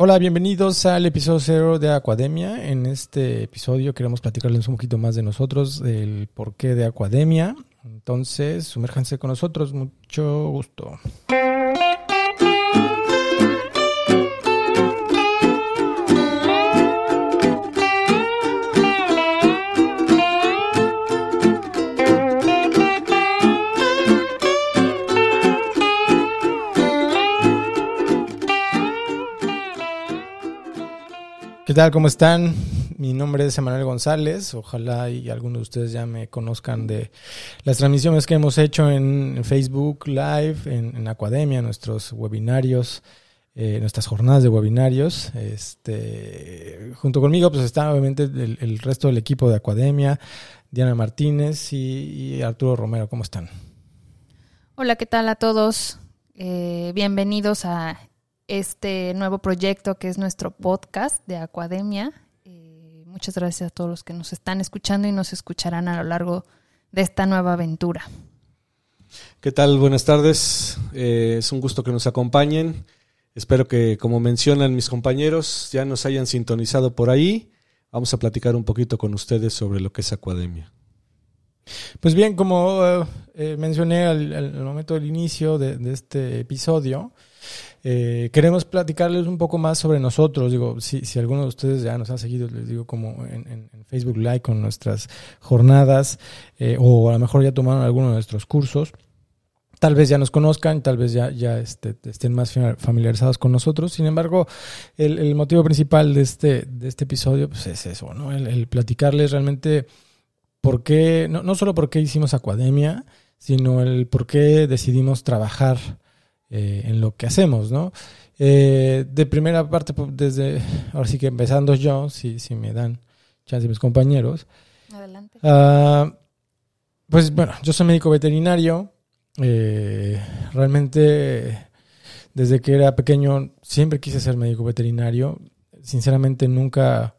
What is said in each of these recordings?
Hola, bienvenidos al episodio cero de Academia. En este episodio queremos platicarles un poquito más de nosotros, del porqué de Academia. Entonces, sumérjanse con nosotros. Mucho gusto. Tal? ¿Cómo están? Mi nombre es Emanuel González. Ojalá y algunos de ustedes ya me conozcan de las transmisiones que hemos hecho en Facebook Live, en, en Academia, nuestros webinarios, eh, nuestras jornadas de webinarios. Este, junto conmigo pues está obviamente el, resto del equipo de Academia, Diana Martínez y, y Arturo Romero. ¿Cómo están? Hola, ¿qué tal a todos? Eh, bienvenidos a este nuevo proyecto que es nuestro podcast de Academia. Eh, muchas gracias a todos los que nos están escuchando y nos escucharán a lo largo de esta nueva aventura. ¿Qué tal? Buenas tardes. Eh, es un gusto que nos acompañen. Espero que, como mencionan mis compañeros, ya nos hayan sintonizado por ahí. Vamos a platicar un poquito con ustedes sobre lo que es Academia. Pues bien, como eh, mencioné al, al, momento del inicio de, de este episodio, eh, queremos platicarles un poco más sobre nosotros. Digo, si, si alguno de ustedes ya nos ha seguido, les digo, como en, Facebook Live con nuestras jornadas, eh, o a lo mejor ya tomaron alguno de nuestros cursos. Tal vez ya nos conozcan, tal vez ya, ya este, estén más familiarizados con nosotros. Sin embargo, el, motivo principal de este, de este episodio pues es eso, ¿no? El, platicarles realmente por qué, no, no solo por qué hicimos Academia, sino el por qué decidimos trabajar eh, en lo que hacemos, ¿no? Eh, de primera parte, pues, desde, ahora sí que empezando yo, si, si me dan chance mis compañeros. Adelante. Uh, pues bueno, yo soy médico veterinario. Eh, realmente, desde que era pequeño, siempre quise ser médico veterinario. Sinceramente, nunca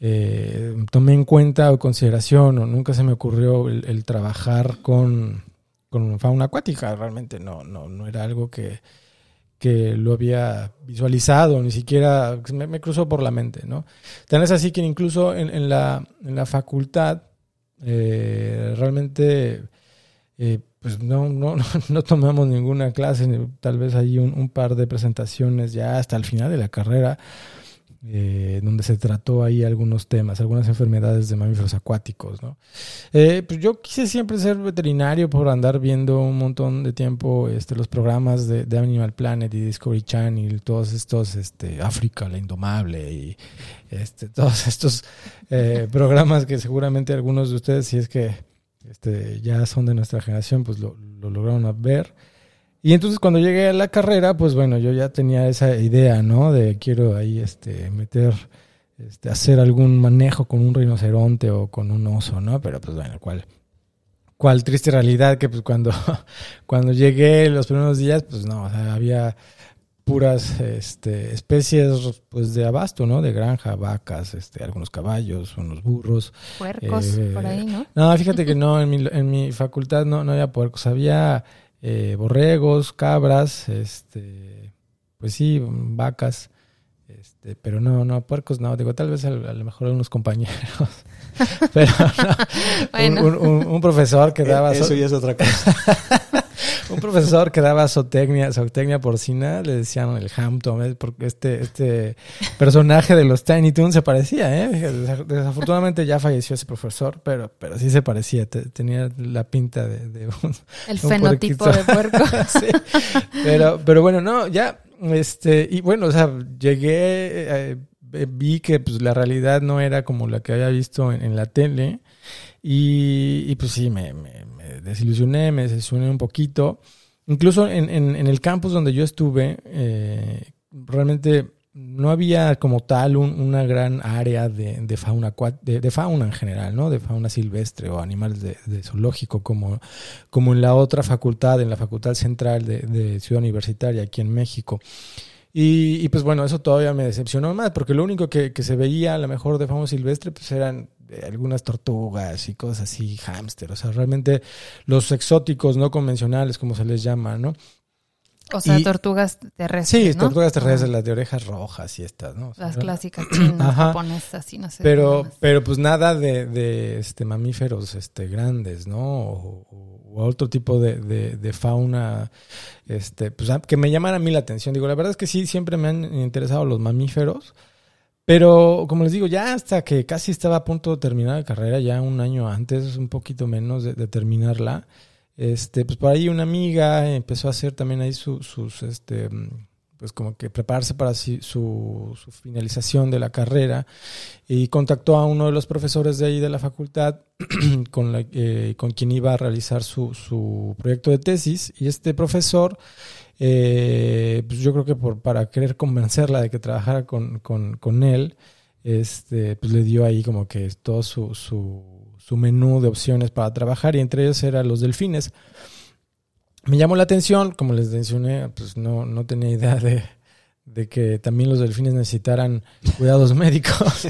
eh, tomé en cuenta o consideración o nunca se me ocurrió el, el trabajar con con fauna acuática. Realmente no, no, no era algo que, que lo había visualizado, ni siquiera me, cruzó por la mente, ¿no? Tan es así que incluso en, en, la, en la facultad eh, realmente eh, pues no, no, no, tomamos ninguna clase, tal vez hay un, un, par de presentaciones ya hasta el final de la carrera, eh, donde se trató ahí algunos temas, algunas enfermedades de mamíferos acuáticos. ¿no? Eh, pues yo quise siempre ser veterinario por andar viendo un montón de tiempo este, los programas de, Animal Planet y Discovery Channel, todos estos, este, África, la Indomable y este, todos estos eh, programas que seguramente algunos de ustedes, si es que este, ya son de nuestra generación, pues lo lograron ver. Y entonces cuando llegué a la carrera, pues bueno, yo ya tenía esa idea, ¿no? De quiero ahí este meter este hacer algún manejo con un rinoceronte o con un oso, ¿no? Pero pues bueno, cuál cuál triste realidad que pues cuando cuando llegué los primeros días, pues no, o sea, había puras este, especies pues de abasto, ¿no? De granja, vacas, este, algunos caballos, unos burros. Puercos, eh, por ahí, ¿no? No, fíjate que no, en mi, en mi facultad no, no había puercos, había eh, borregos, cabras, este, pues sí, vacas, este, pero no, no, puercos no, digo, tal vez a, a lo mejor unos compañeros, pero no, bueno. un, un, un, profesor que daba... Eso ya es otra cosa. un profesor que daba zootecnia, zootecnia porcina, le decían el Hampton, porque este, este personaje de los Tiny Toons se parecía, ¿eh? Desafortunadamente ya falleció ese profesor, pero, pero sí se parecía, tenía la pinta de, de un, El un fenotipo puerquito. de puerco. sí. Pero, pero bueno, no, ya, este, y bueno, o sea, llegué, eh, vi que pues la realidad no era como la que había visto en, en la tele. Y, y, pues sí, me, me, desilusioné, me desilusioné un poquito. Incluso en, en, el campus donde yo estuve, eh, realmente no había como tal un, una gran área de, de fauna de, fauna en general, ¿no? De fauna silvestre o animales de, de, zoológico, como, como en la otra facultad, en la Facultad Central de, de Ciudad Universitaria, aquí en México. Y, y, pues bueno, eso todavía me decepcionó más, porque lo único que, que se veía a lo mejor de fauna silvestre, pues eran algunas tortugas y cosas así, hámster, o sea, realmente los exóticos no convencionales, como se les llama, ¿no? O sea, Y- tortugas terrestres, Sí, ¿no? tortugas terrestres, las de orejas rojas y estas, ¿no? O sea, Las clásicas chinas, japonesas, y no sé. pero, pero pues nada de, de, este mamíferos este grandes, ¿no? O, o- otro tipo de, de- de fauna, este, pues que me llaman a mí la atención. Digo, la verdad es que sí, siempre me han interesado los mamíferos. Pero, como les digo, ya hasta que casi estaba a punto de terminar la carrera, ya un año antes, un poquito menos de, terminarla, este, pues por ahí una amiga empezó a hacer también ahí su- sus, este, pues como que prepararse para su finalización de la carrera y contactó a uno de los profesores de ahí de la facultad con, la- eh, con quien iba a realizar su, su proyecto de tesis y este profesor eh, pues yo creo que por, para querer convencerla de que trabajara con, con, con él, este, pues le dio ahí como que todo su, su, menú de opciones para trabajar y entre ellos eran los delfines. Me llamó la atención, como les mencioné, pues no, no tenía idea de, de que también los delfines necesitaran cuidados médicos.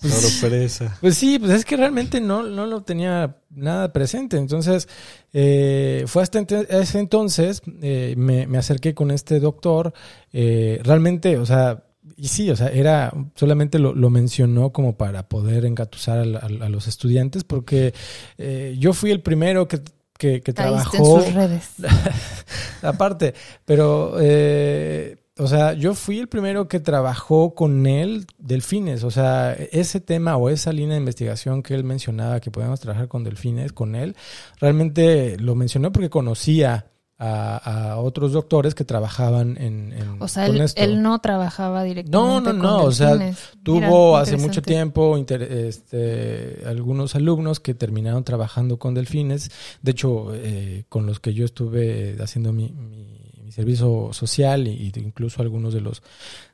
Sorpresa. Pues sí, pues es que realmente no, no lo tenía nada presente. Entonces, eh, fue hasta ese entonces, eh, me, me acerqué con este doctor. eh, realmente, o sea, y sí, o sea, era, solamente lo, lo mencionó como para poder engatusar a, los estudiantes, porque eh, yo fui el primero que, que, que Caíste en trabajó. sus redes. Aparte, pero, eh, o sea, yo fui el primero que trabajó con él delfines. O sea, ese tema o esa línea de investigación que él mencionaba que podíamos trabajar con delfines, con él, realmente lo mencionó porque conocía a, a otros doctores que trabajaban en, en- O sea, con él, esto. él no trabajaba directamente No, no, con no, o sea. Tuvo Mira, hace mucho tiempo inter- este, algunos alumnos que terminaron trabajando con delfines. De hecho, eh, con los que yo estuve haciendo mi, mi- servicio social y, y incluso algunos de los,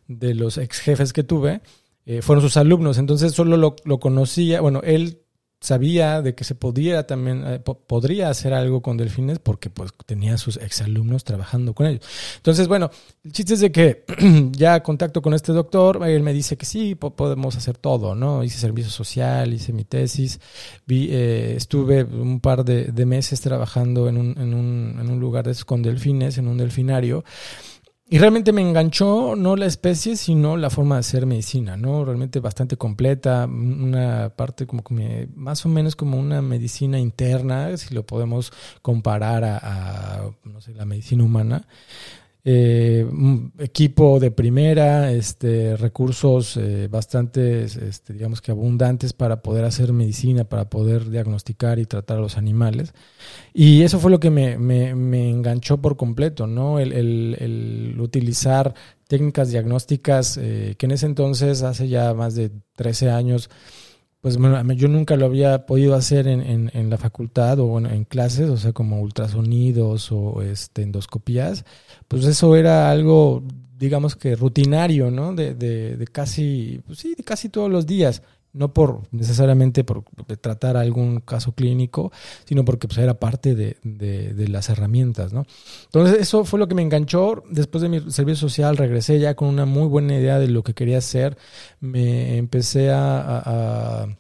de los ex jefes que tuve, eh, fueron sus alumnos. Entonces solo lo, lo conocía, bueno, él sabía de que se podía también, eh, po- podría hacer algo con delfines porque pues tenía sus exalumnos trabajando con ellos. Entonces, bueno, el chiste es de que ya contacto con este doctor, él me dice que sí, po- podemos hacer todo, ¿no? Hice servicio social, hice mi tesis, vi, eh, estuve un par de, de meses trabajando en un, en, un, en un lugar de esos con delfines, en un delfinario. Y realmente me enganchó no la especie, sino la forma de hacer medicina, ¿no? Realmente bastante completa, una parte como que me- más o menos como una medicina interna, si lo podemos comparar a, a, no sé, la medicina humana. Eh, equipo de primera, este, recursos eh, bastante, este, digamos que abundantes para poder hacer medicina, para poder diagnosticar y tratar a los animales. Y eso fue lo que me, me, enganchó por completo, ¿no? El, utilizar técnicas diagnósticas eh, que en ese entonces, hace ya más de 13 años, pues bueno, yo nunca lo había podido hacer en, en, en la facultad o en, en clases, o sea, como ultrasonidos o este, endoscopías, pues eso era algo, digamos que rutinario, ¿no? De, de, de casi, pues sí, de casi todos los días. No por necesariamente por tratar algún caso clínico, sino porque pues, era parte de, de, las herramientas, ¿no? Entonces, eso fue lo que me enganchó. Después de mi servicio social, regresé ya con una muy buena idea de lo que quería hacer. Me empecé a, a- a,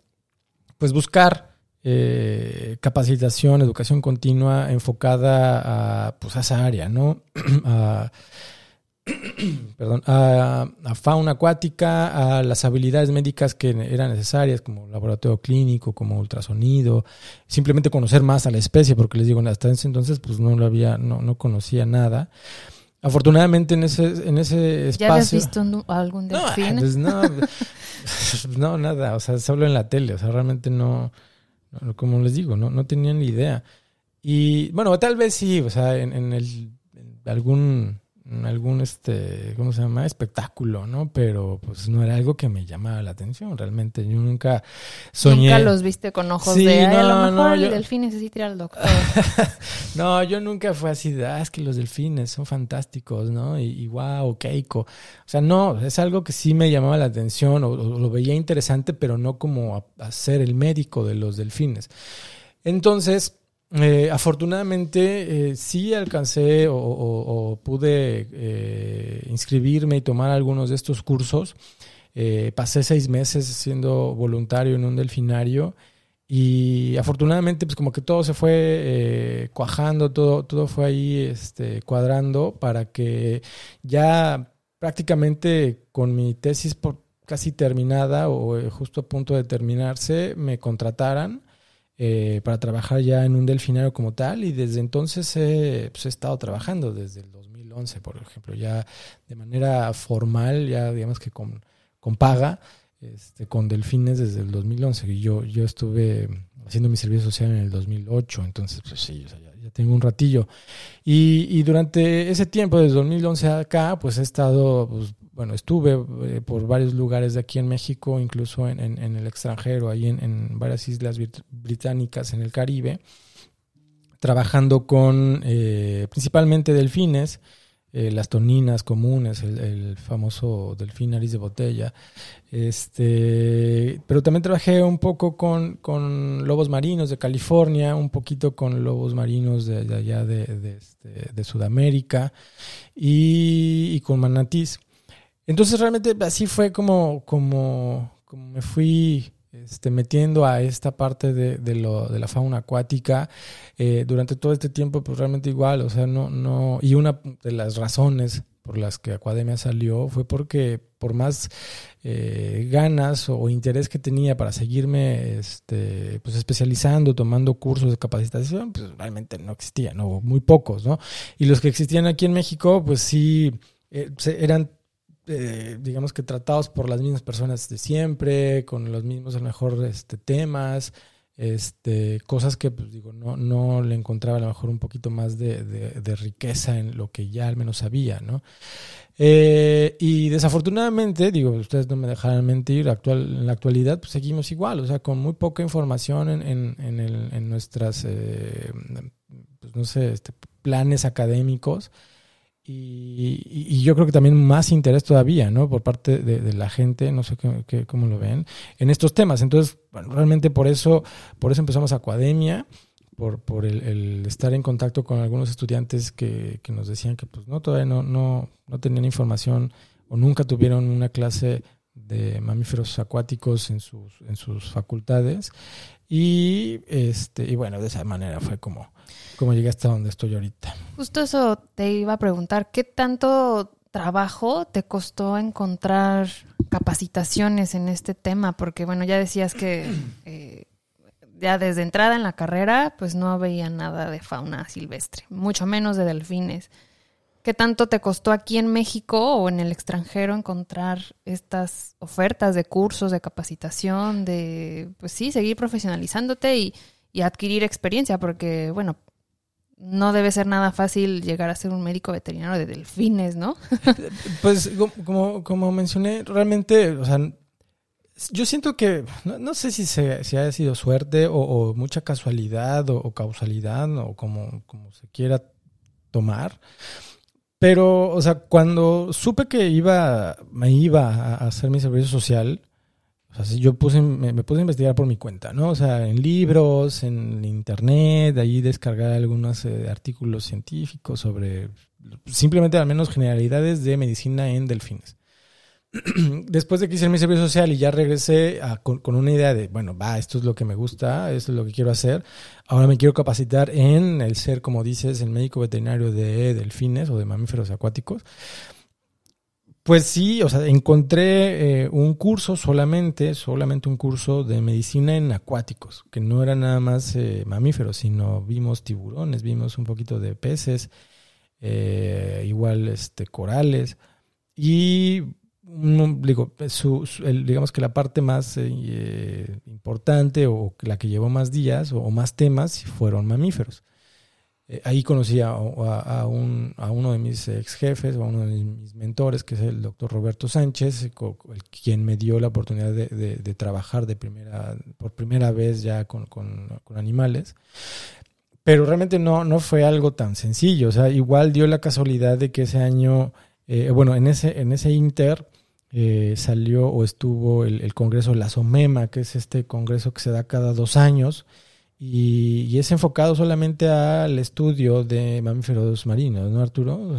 pues buscar eh, capacitación, educación continua enfocada a, pues, a esa área, ¿no? a, perdón, a, a fauna acuática, a las habilidades médicas que eran necesarias, como laboratorio clínico, como ultrasonido, simplemente conocer más a la especie, porque les digo, hasta ese entonces pues no lo había, no, no conocía nada. Afortunadamente en ese, en ese ¿Ya habías espacio. visto un- algún No, delfín? pues no, no, nada, o sea, solo en la tele, o sea, realmente no, como les digo, no, no tenía ni idea. Y bueno, tal vez sí, o sea, en, en el, en algún, algún, este, ¿cómo se llama? Espectáculo, ¿no? Pero pues no era algo que me llamaba la atención, realmente. Yo nunca soñé. Nunca los viste con ojos Sí, de, "Ay, a lo no, mejor no, el yo- delfín necesita ir al doctor. No, yo nunca fue así de, ah, es que los delfines son fantásticos, ¿no? Y, y wow, Keiko. O sea, no, es algo que sí me llamaba la atención o, o lo veía interesante, pero no como a, a ser el médico de los delfines. Entonces, eh, afortunadamente, eh, sí alcancé o, pude eh, inscribirme y tomar algunos de estos cursos. Eh, pasé seis meses siendo voluntario en un delfinario Y afortunadamente, pues como que todo se fue cuajando, todo, todo fue ahí este, cuadrando para que ya prácticamente con mi tesis por casi terminada o justo a punto de terminarse, me contrataran eh, para trabajar ya en un delfinario como tal y desde entonces pues, he estado trabajando desde el 2011, por ejemplo, ya de manera formal, ya digamos que con, con paga, este, con delfines desde el 2011. Y yo, yo estuve haciendo mi servicio social en el 2008, entonces pues sí, ya, tengo un ratillo. Y, y, durante ese tiempo, desde 2011 acá, pues he estado, pues, bueno, estuve eh, por varios lugares de aquí en México, incluso en, en, el extranjero, ahí en, en, varias islas británicas en el Caribe, trabajando con eh, principalmente delfines eh, las toninas comunes, el, famoso delfín nariz de botella. Este, pero también trabajé un poco con, lobos marinos de California, un poquito con lobos marinos de, allá de, este, de, Sudamérica y, y, con manatís. Entonces realmente así fue como, como, como me fui este, metiendo a esta parte de, de, lo, de la fauna acuática eh, durante todo este tiempo, pues realmente igual, o sea, no, no, y una de las razones por las que Acuademia salió fue porque por más eh, ganas o interés que tenía para seguirme este, pues especializando, tomando cursos de capacitación, pues realmente no existían, o muy pocos, ¿no? Y los que existían aquí en México, pues sí, eh, eran eh, digamos que tratados por las mismas personas de siempre, con los mismos a lo mejor este, temas, este, cosas que pues digo, no, no le encontraba a lo mejor un poquito más de, de, riqueza en lo que ya al menos sabía, ¿no? Eh, y desafortunadamente, digo, ustedes no me dejarán mentir, actual, en la actualidad pues seguimos igual, o sea, con muy poca información en, en, en, el, en nuestras, eh, pues no sé, este, planes académicos. Y, yo creo que también más interés todavía, ¿no? Por parte de, la gente, no sé qué, cómo lo ven, en estos temas. Entonces, bueno, realmente por eso, por eso empezamos Academia, por, por el, estar en contacto con algunos estudiantes que, que, nos decían que pues no, todavía no, no, no tenían información o nunca tuvieron una clase de mamíferos acuáticos en sus, en sus facultades. Y este, y bueno, de esa manera fue como cómo llegué hasta donde estoy ahorita. Justo eso te iba a preguntar, ¿qué tanto trabajo te costó encontrar capacitaciones en este tema? Porque bueno, ya decías que eh, ya desde entrada en la carrera, pues no veía nada de fauna silvestre, mucho menos de delfines. ¿Qué tanto te costó aquí en México o en el extranjero encontrar estas ofertas de cursos, de capacitación, de, pues sí, seguir profesionalizándote y, y adquirir experiencia? Porque, bueno, no debe ser nada fácil llegar a ser un médico veterinario de delfines, ¿no? pues como, como mencioné, realmente, o sea, yo siento que, no, sé si, se, si haya sido suerte o, mucha casualidad o, causalidad o como, como se quiera tomar, pero, o sea, cuando supe que iba, me iba a hacer mi servicio social, o sea, yo puse, me, puse a investigar por mi cuenta, ¿no? O sea, en libros, en internet, ahí descargar algunos eh, artículos científicos sobre simplemente al menos generalidades de medicina en delfines. Después de que hice mi servicio social y ya regresé con, una idea de, bueno, va, esto es lo que me gusta, esto es lo que quiero hacer, ahora me quiero capacitar en el ser, como dices, el médico veterinario de delfines o de mamíferos acuáticos. Pues sí, o sea, encontré eh, un curso solamente, solamente un curso de medicina en acuáticos, que no era nada más eh, mamíferos, sino vimos tiburones, vimos un poquito de peces, eh, igual este corales y digo, digamos que la parte más importante o la que llevó más días o más temas fueron mamíferos. Eh, ahí conocí a, a, un, a, uno de mis ex jefes, o a uno de mis mentores, que es el doctor Roberto Sánchez, quien me dio la oportunidad de, de, trabajar de primera, por primera vez ya con, con, animales. Pero realmente no, no fue algo tan sencillo. O sea, igual dio la casualidad de que ese año, eh, bueno, en ese, en ese inter eh, salió o estuvo el, el congreso La SOMEMA, que es este congreso que se da cada dos años y, es enfocado solamente al estudio de mamíferos marinos, ¿no, Arturo?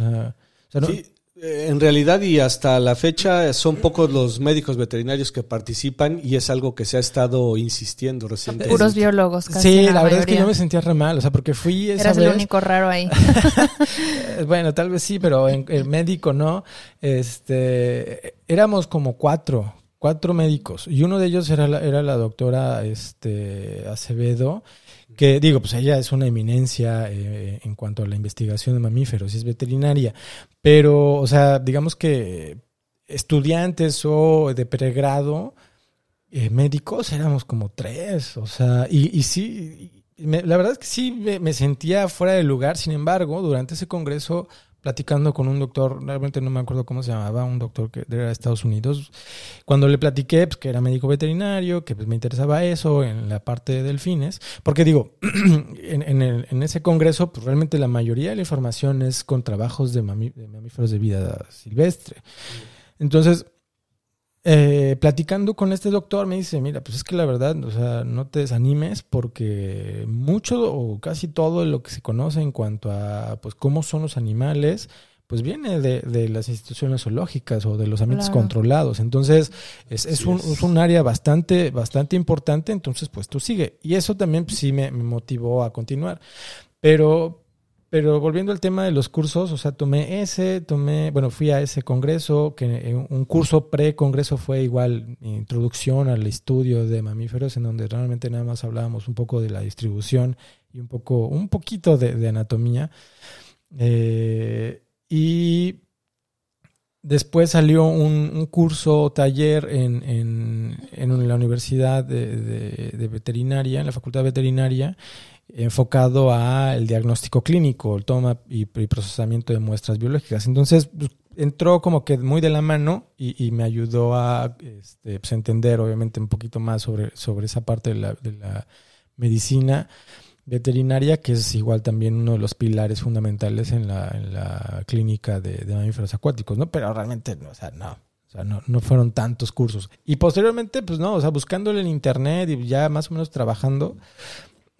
sí, Eh, En realidad y hasta la fecha son pocos los médicos veterinarios que participan y es algo que se ha estado insistiendo recientemente. Puros biólogos, casi. Sí, la, la, verdad es que yo me sentía re mal, o sea, porque fui esa Eras vez. el único raro ahí. Eh, Bueno, tal vez sí, pero en, el médico no. Este, éramos como cuatro, cuatro médicos y uno de ellos era la, era la doctora este, Acevedo, que digo, pues ella es una eminencia eh, en cuanto a la investigación de mamíferos y es veterinaria, pero, o sea, digamos que estudiantes o de pregrado, eh, médicos éramos como tres, o sea, y, y sí, y me- la verdad es que sí me, me sentía fuera de lugar, sin embargo, durante ese congreso, platicando con un doctor, realmente no me acuerdo cómo se llamaba, un doctor que era de Estados Unidos, cuando le platiqué pues, que era médico veterinario, que pues, me interesaba eso en la parte de delfines, porque digo, en, en ese congreso, pues realmente la mayoría de la información es con trabajos de mamíferos de vida silvestre. Entonces, eh, platicando con este doctor me dice, mira, pues es que la verdad, o sea, no te desanimes porque mucho o casi todo lo que se conoce en cuanto a pues cómo son los animales, pues viene de, de las instituciones zoológicas o de los ambientes Claro. controlados. Entonces, es, es un, es. es un área bastante, bastante importante, entonces pues tú sigue. Y eso también pues, sí me, me motivó a continuar. Pero, pero volviendo al tema de los cursos, o sea, tomé ese, tomé, bueno, fui a ese congreso, que eh, un curso pre-congreso fue igual introducción al estudio de mamíferos, en donde realmente nada más hablábamos un poco de la distribución y un poco, un poquito de, anatomía. Eh, y después salió un, un curso, taller en, en, en la Universidad de, de- de Veterinaria, en la Facultad de Veterinaria, enfocado al diagnóstico clínico, el toma y, procesamiento de muestras biológicas. Entonces, pues, entró como que muy de la mano y, me ayudó a este, pues, entender, obviamente, un poquito más sobre, sobre esa parte de la, medicina veterinaria, que es igual también uno de los pilares fundamentales en la, en la clínica de, mamíferos acuáticos, ¿no? Pero realmente, o sea, no. O sea, no, no fueron tantos cursos. Y posteriormente, pues no, o sea, buscándole en internet y ya más o menos trabajando,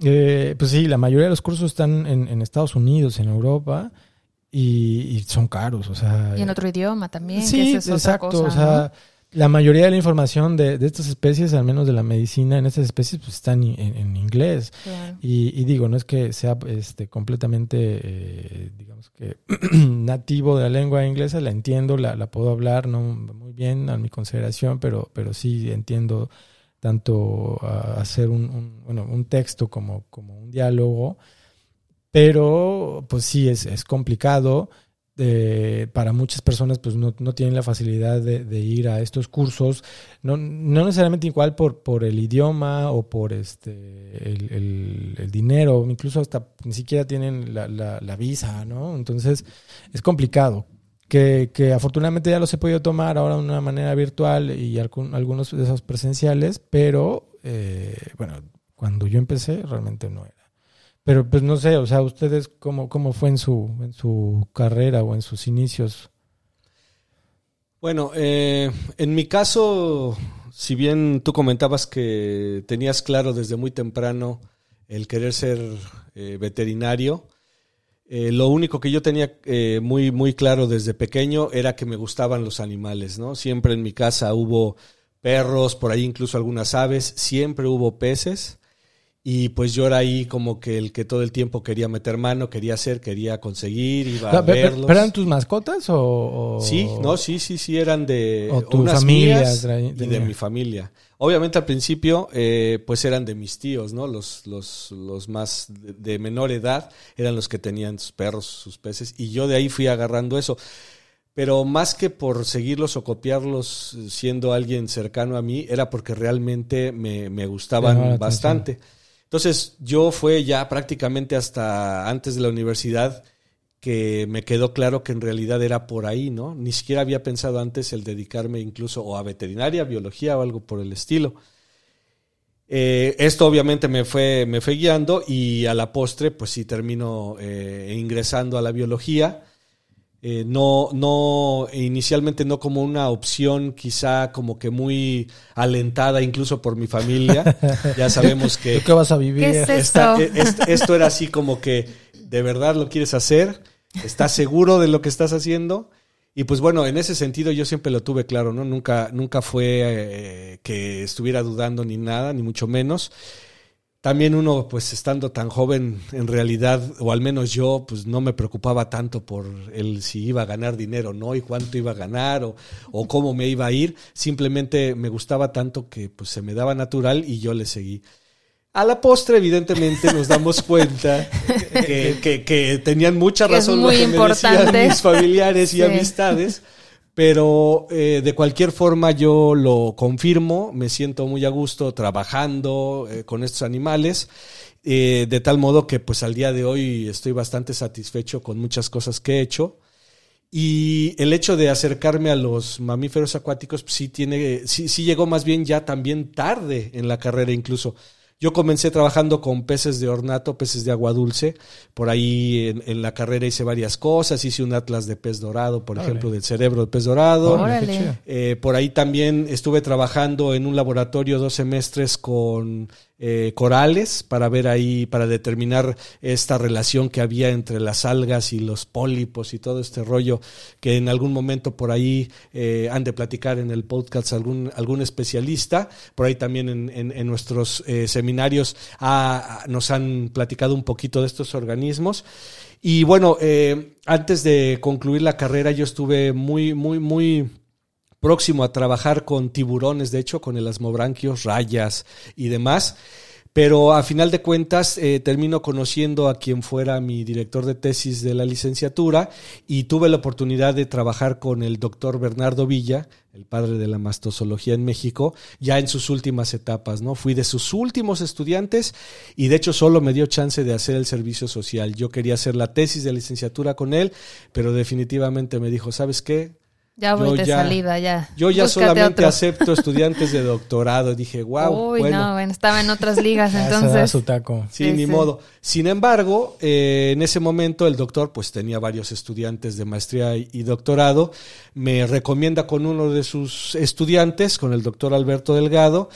eh, pues sí, la mayoría de los cursos están en, en Estados Unidos, en Europa, y, y son caros, o sea... Y en otro idioma también. Sí, que otra exacto. cosa, o sea, la mayoría de la información de, de estas especies, al menos de la medicina en estas especies, pues están en, en inglés. Y, y digo, no es que sea este, completamente, eh, digamos que, nativo de la lengua inglesa, la entiendo, la, la puedo hablar no muy bien a mi consideración, pero, pero sí entiendo tanto a hacer un, bueno, un texto como, como un diálogo, pero pues sí, es, es complicado. Eh, para muchas personas pues no, no tienen la facilidad de, de ir a estos cursos, no, no necesariamente igual por, por el idioma o por este el, el- el dinero, incluso hasta ni siquiera tienen la, la- la visa, ¿no? Entonces es complicado. Que, que afortunadamente ya los he podido tomar ahora de una manera virtual y algunos de esos presenciales, pero eh, bueno, cuando yo empecé realmente no era. Pero pues no sé, o sea, ustedes cómo, cómo fue en su, en su carrera o en sus inicios. Bueno, eh, en mi caso, si bien tú comentabas que tenías claro desde muy temprano el querer ser eh, veterinario, eh, lo único que yo tenía eh, muy, muy claro desde pequeño era que me gustaban los animales, ¿no? Siempre en mi casa hubo perros, por ahí incluso algunas aves, siempre hubo peces. Y pues yo era ahí como que el que todo el tiempo quería meter mano, quería hacer, quería conseguir, iba a verlos. ¿Pero eran tus mascotas o...? o- Sí, no, sí, sí, sí, eran de O tu unas familia mías y de mi familia. Obviamente al principio, eh, pues eran de mis tíos, ¿no? Los, los, los más de, de menor edad eran los que tenían sus perros, sus peces, y yo de ahí fui agarrando eso. Pero más que por seguirlos o copiarlos siendo alguien cercano a mí, era porque realmente me, me gustaban atención. Entonces yo fue ya prácticamente hasta antes de la universidad que me quedó claro que en realidad era por ahí, ¿no? Ni siquiera había pensado antes el dedicarme incluso o a veterinaria, biología o algo por el estilo. Eh, esto obviamente me fue, me fue guiando y a la postre, pues sí termino eh, ingresando a la biología. Eh, no, no, inicialmente no como una opción quizá como que muy alentada incluso por mi familia. Ya sabemos que ¿Tú qué vas a vivir? ¿Qué es esta- Esto. e- est- esto era así como que de verdad lo quieres hacer, estás seguro de lo que estás haciendo Y pues bueno, en ese sentido yo siempre lo tuve claro, ¿no? Nunca, nunca fue eh, que estuviera dudando ni nada, ni mucho menos. También uno, pues estando tan joven, en realidad, o al menos yo, pues no me preocupaba tanto por el si iba a ganar dinero, ¿no? Y cuánto iba a ganar o, o cómo me iba a ir. Simplemente me gustaba tanto que pues se me daba natural y yo le seguí. A la postre, evidentemente, nos damos cuenta que, que- que tenían mucha razón lo que me importante. decían mis familiares y Sí. amistades. Pero eh, de cualquier forma yo lo confirmo, me siento muy a gusto trabajando eh, con estos animales, eh, de tal modo que pues al día de hoy estoy bastante satisfecho con muchas cosas que he hecho. Y el hecho de acercarme a los mamíferos acuáticos pues, sí tiene, sí, sí llegó más bien ya también tarde en la carrera incluso. Yo comencé trabajando con peces de ornato, peces de agua dulce. Por ahí en, en la carrera hice varias cosas. Hice un atlas de pez dorado, por Órale. ejemplo, del cerebro del pez dorado. Eh, por ahí también estuve trabajando en un laboratorio dos semestres con eh, corales para ver ahí, para determinar esta relación que había entre las algas y los pólipos y todo este rollo que en algún momento por ahí eh, han de platicar en el podcast algún, algún especialista. Por ahí también en, en- nuestros eh, seminarios nos han platicado un poquito de estos organismos. Y bueno, antes de concluir la carrera yo estuve muy, muy, muy próximo a trabajar con tiburones, de hecho, con el asmobranquios, rayas y demás. Pero a final de cuentas eh, termino conociendo a quien fuera mi director de tesis de la licenciatura y tuve la oportunidad de trabajar con el doctor Bernardo Villa, el padre de la mastozoología en México, ya en sus últimas etapas, ¿no? Fui de sus últimos estudiantes y de hecho solo me dio chance de hacer el servicio social. Yo quería hacer la tesis de licenciatura con él, pero definitivamente me dijo, ¿sabes qué? Ya voy Yo de ya- salida, ya. Yo ya Búscate solamente otro. acepto estudiantes de doctorado. Dije, wow, Uy, bueno. no, bueno, estaba en otras ligas, entonces. su taco. Sí, Sí, ni sí. modo. Sin embargo, eh, en ese momento el doctor pues tenía varios estudiantes de maestría y, y doctorado. Me recomienda con uno de sus estudiantes, con el doctor Alberto Delgado,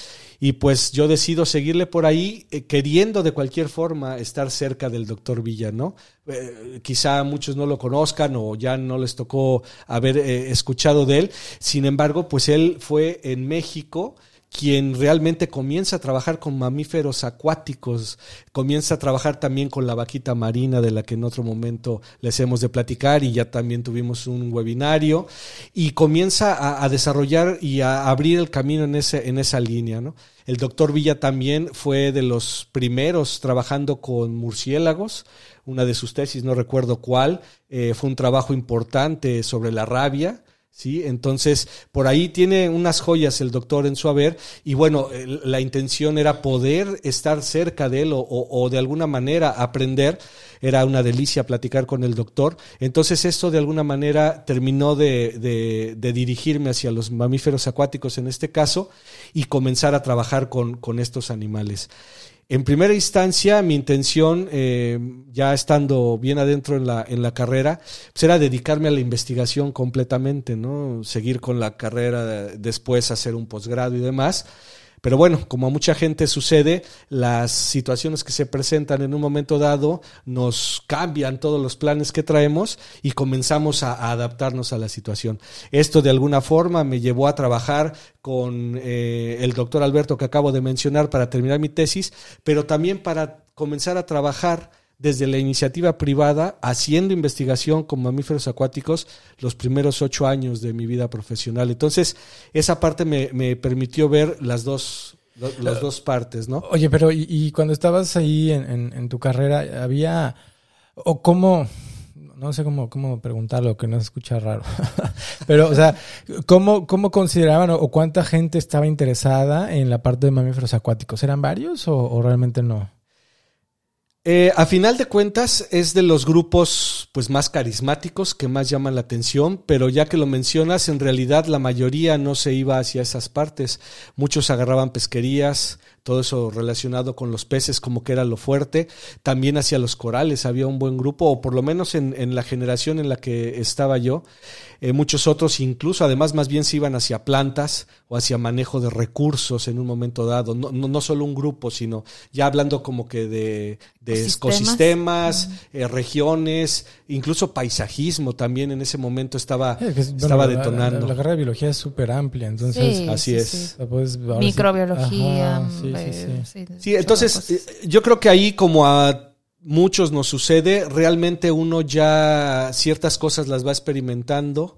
y pues yo decido seguirle por ahí, eh, queriendo de cualquier forma estar cerca del doctor Villa, ¿no? Eh, quizá muchos no lo conozcan o ya no les tocó haber eh, escuchado de él. Sin embargo, pues él fue en México quien realmente comienza a trabajar con mamíferos acuáticos, comienza a trabajar también con la vaquita marina de la que en otro momento les hemos de platicar y ya también tuvimos un webinario y comienza a, a desarrollar y a abrir el camino en, ese, en esa línea. ¿no? El doctor Villa también fue de los primeros trabajando con murciélagos, una de sus tesis, no recuerdo cuál, eh, fue un trabajo importante sobre la rabia. ¿Sí? Entonces, por ahí tiene unas joyas el doctor en su haber y bueno, la intención era poder estar cerca de él o de alguna manera aprender. Era una delicia platicar con el doctor. Entonces, esto de alguna manera terminó de, de- de dirigirme hacia los mamíferos acuáticos en este caso y comenzar a trabajar con, con estos animales. En primera instancia, mi intención, eh, ya estando bien adentro en la, en la carrera, pues era dedicarme a la investigación completamente, ¿no? Seguir con la carrera, después hacer un posgrado y demás. Pero bueno, como a mucha gente sucede, las situaciones que se presentan en un momento dado nos cambian todos los planes que traemos y comenzamos a, adaptarnos a la situación. Esto de alguna forma me llevó a trabajar con eh, el doctor Alberto que acabo de mencionar para terminar mi tesis, pero también para comenzar a trabajar desde la iniciativa privada haciendo investigación con mamíferos acuáticos los primeros ocho años de mi vida profesional. Entonces, esa parte me, me permitió ver las dos, las dos partes, ¿no? Oye, pero y, cuando estabas ahí en, en- en tu carrera, había, o cómo, no sé cómo, cómo preguntarlo, que no se escucha raro, pero, o sea, ¿cómo, cómo consideraban o, cuánta gente estaba interesada en la parte de mamíferos acuáticos? ¿Eran varios o realmente no? Eh, a final de cuentas es de los grupos pues más carismáticos que más llaman la atención, pero ya que lo mencionas, en realidad la mayoría no se iba hacia esas partes. Muchos agarraban pesquerías, todo eso relacionado con los peces como que era lo fuerte. También hacia los corales había un buen grupo, o por lo menos en, en la generación en la que estaba yo. Eh, muchos otros incluso, además, más bien se iban hacia plantas o hacia manejo de recursos en un momento dado. No, no, no solo un grupo, sino ya hablando como que de, de, Ecosistemas. eh, regiones, incluso paisajismo también en ese momento estaba, Eh, que es- bueno, estaba detonando. La, la carrera de biología es súper amplia, entonces... Sí, así sí, es. Microbiología. Ajá, sí, sí, sí. sí, Sí, muchas entonces eh, yo creo que ahí como a muchos nos sucede, realmente uno ya ciertas cosas las va experimentando,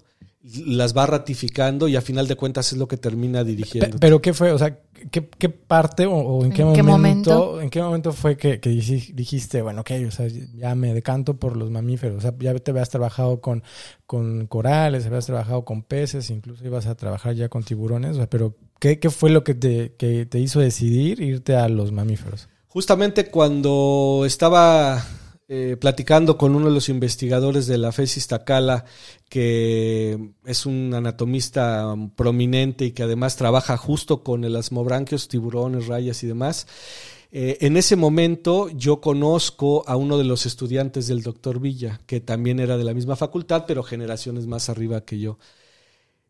las va ratificando y a final de cuentas es lo que termina dirigiendo. Pero ¿qué fue? O sea, ¿qué, qué parte o, o en qué, ¿En qué momento, en qué momento fue que, que dij- dijiste, bueno, ok, o sea, ya me decanto por los mamíferos? O sea, ya te habías trabajado con, con corales, habías trabajado con peces, incluso ibas a trabajar ya con tiburones, o sea, pero ¿qué, fue lo que te, que te hizo decidir irte a los mamíferos? Justamente cuando estaba eh, platicando con uno de los investigadores de la FES Iztacala, que es un anatomista prominente y que además trabaja justo con el asmobranquios, tiburones, rayas y demás, eh, en ese momento yo conozco a uno de los estudiantes del doctor Villa, que también era de la misma facultad, pero generaciones más arriba que yo.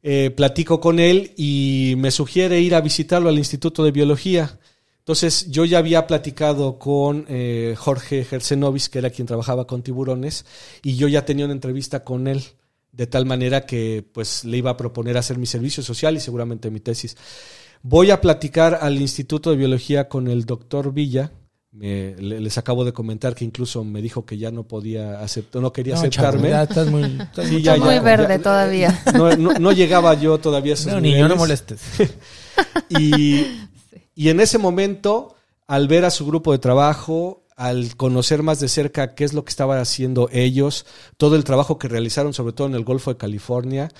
Eh, platico con él y me sugiere ir a visitarlo al Instituto de Biología. Entonces yo ya había platicado con eh, Jorge Gersenovis, que era quien trabajaba con tiburones, y yo ya tenía una entrevista con él, de tal manera que pues le iba a proponer hacer mi servicio social y seguramente mi tesis. Voy a platicar al Instituto de Biología con el doctor Villa. Me- le- les acabo de comentar que incluso me dijo que ya no podía aceptar, no quería No, chavo, aceptarme. ya estás muy... estás Sí, muy ya, Está chavo. muy ya, verde ya. todavía. No, no- no llegaba yo todavía a esos No, niño, no molestes. Y, y en ese momento, al ver a su grupo de trabajo, al conocer más de cerca qué es lo que estaban haciendo ellos, todo el trabajo que realizaron, sobre todo en el Golfo de California,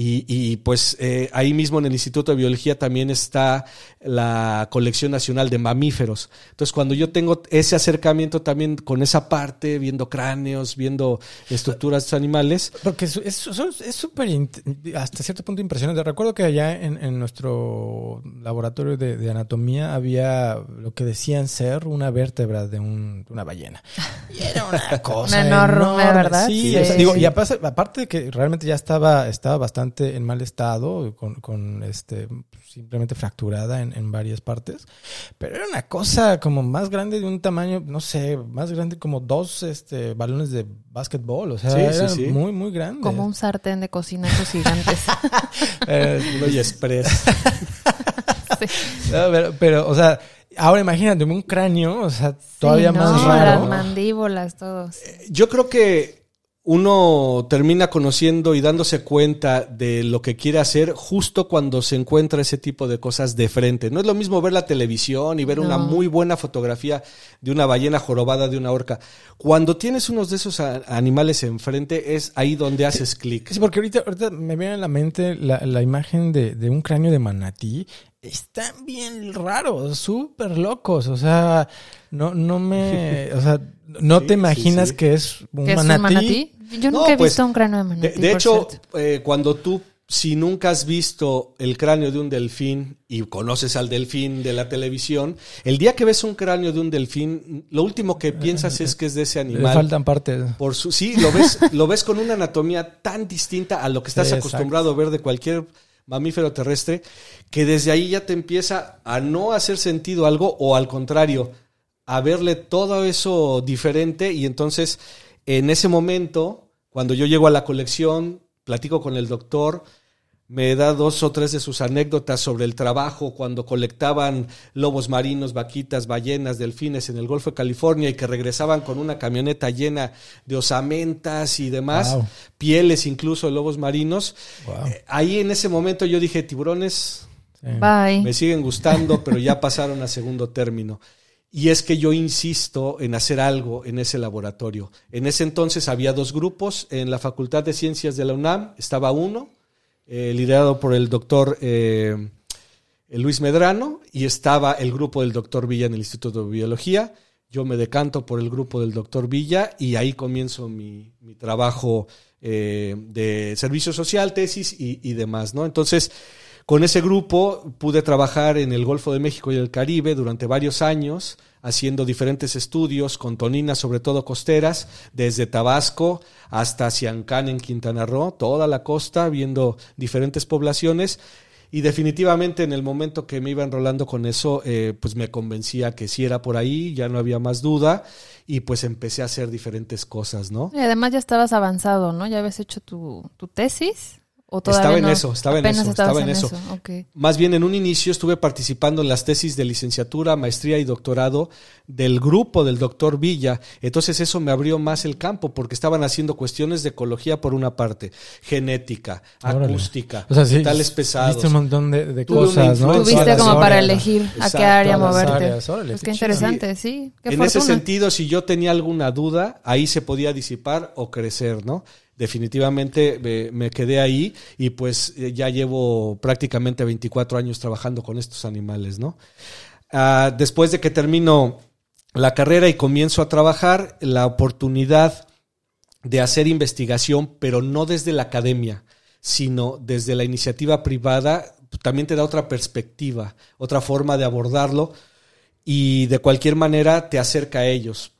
y, y, pues eh, ahí mismo en el Instituto de Biología también está la colección nacional de mamíferos. Entonces, cuando yo tengo ese acercamiento también con esa parte, viendo cráneos, viendo estructuras animales, Porque es súper, hasta cierto punto impresionante. Recuerdo que allá en, en nuestro laboratorio de, de anatomía había lo que decían ser una vértebra de, un- de una ballena. Y era una cosa Una enorme, ¿verdad? Sí, Sí, o sea, digo, sí. y aparte, aparte de que realmente ya estaba, estaba bastante en mal estado, con, con este simplemente fracturada en, en varias partes, pero era una cosa como más grande de un tamaño, no sé, más grande como dos este, balones de básquetbol, o sea, Sí, sí, era sí. muy, muy grande. Como un sartén de cocina esos gigantes. Eh, uno y express. Sí. no, pero, pero, o sea, ahora imagínate un cráneo, o sea, todavía Sí, más no, raro. Las mandíbulas, todos. Yo creo que uno termina conociendo y dándose cuenta de lo que quiere hacer justo cuando se encuentra ese tipo de cosas de frente. No es lo mismo ver la televisión y ver una muy buena fotografía de una ballena jorobada de una orca. Cuando tienes unos de esos a- animales enfrente es ahí donde haces clic. Sí, porque ahorita, ahorita me viene a la mente la, la imagen de, de un cráneo de manatí. Están bien raros, súper locos. O sea, no, no me. O sea, no Sí, te imaginas sí. que es un ¿Qué es manatí. un manatí? Yo No, nunca he pues, visto un cráneo de manatí. de por hecho, eh, cuando tú, si nunca has visto el cráneo de un delfín y conoces al delfín de la televisión, el día que ves un cráneo de un delfín, lo último que piensas es que es de ese Le animal. faltan partes. Por su, sí, lo ves, lo ves con una anatomía tan distinta a lo que estás Sí, acostumbrado a ver de cualquier mamífero terrestre, que desde ahí ya te empieza a no hacer sentido algo o al contrario, a verle todo eso diferente y entonces en ese momento, cuando yo llego a la colección, platico con el doctor, me da dos o tres de sus anécdotas sobre el trabajo cuando colectaban lobos marinos, vaquitas, ballenas, delfines en el Golfo de California y que regresaban con una camioneta llena de osamentas y demás, Wow. pieles incluso de lobos marinos. Wow. Eh, Ahí en ese momento yo dije, tiburones Sí. Bye. me siguen gustando, pero ya pasaron a segundo término. Y es que yo insisto en hacer algo en ese laboratorio. En ese entonces había dos grupos. En la Facultad de Ciencias de la UNAM estaba uno, eh, liderado por el doctor eh, Luis Medrano, y estaba el grupo del doctor Villa en el Instituto de Biología. Yo me decanto por el grupo del doctor Villa y ahí comienzo mi, mi trabajo eh, de servicio social, tesis y, y demás, ¿no? Entonces, con ese grupo pude trabajar en el Golfo de México y el Caribe durante varios años, haciendo diferentes estudios con toninas, sobre todo costeras, desde Tabasco hasta Ciancán en Quintana Roo, toda la costa, viendo diferentes poblaciones. Y definitivamente en el momento que me iba enrolando con eso, eh, pues me convencía que sí era por ahí, ya no había más duda y pues empecé a hacer diferentes cosas, ¿no? Y además ya estabas avanzado, ¿no? Ya habías hecho tu, tu tesis. ¿O todavía estaba en eso, estaba en eso, estaba en eso. Más bien en un inicio estuve participando en las tesis de licenciatura, maestría y doctorado del grupo del doctor Villa. Entonces eso me abrió más el campo porque estaban haciendo cuestiones de ecología por una parte, genética, Órale. acústica, O sea, sí, metales pesados. Viste un montón de, cosas, ¿no? Tuviste como para áreas. elegir a qué área moverte. áreas, órale, pues qué qué chido. interesante, sí. Qué en ese sentido, si yo tenía alguna duda, ahí se podía disipar o crecer, ¿no? Definitivamente me, me quedé ahí y pues eh, ya llevo prácticamente 24 años trabajando con estos animales, ¿no? Ah, después de que termino la carrera y comienzo a trabajar, la oportunidad de hacer investigación, pero no desde la academia, sino desde la iniciativa privada, también te da otra perspectiva, otra forma de abordarlo y de cualquier manera te acerca a ellos,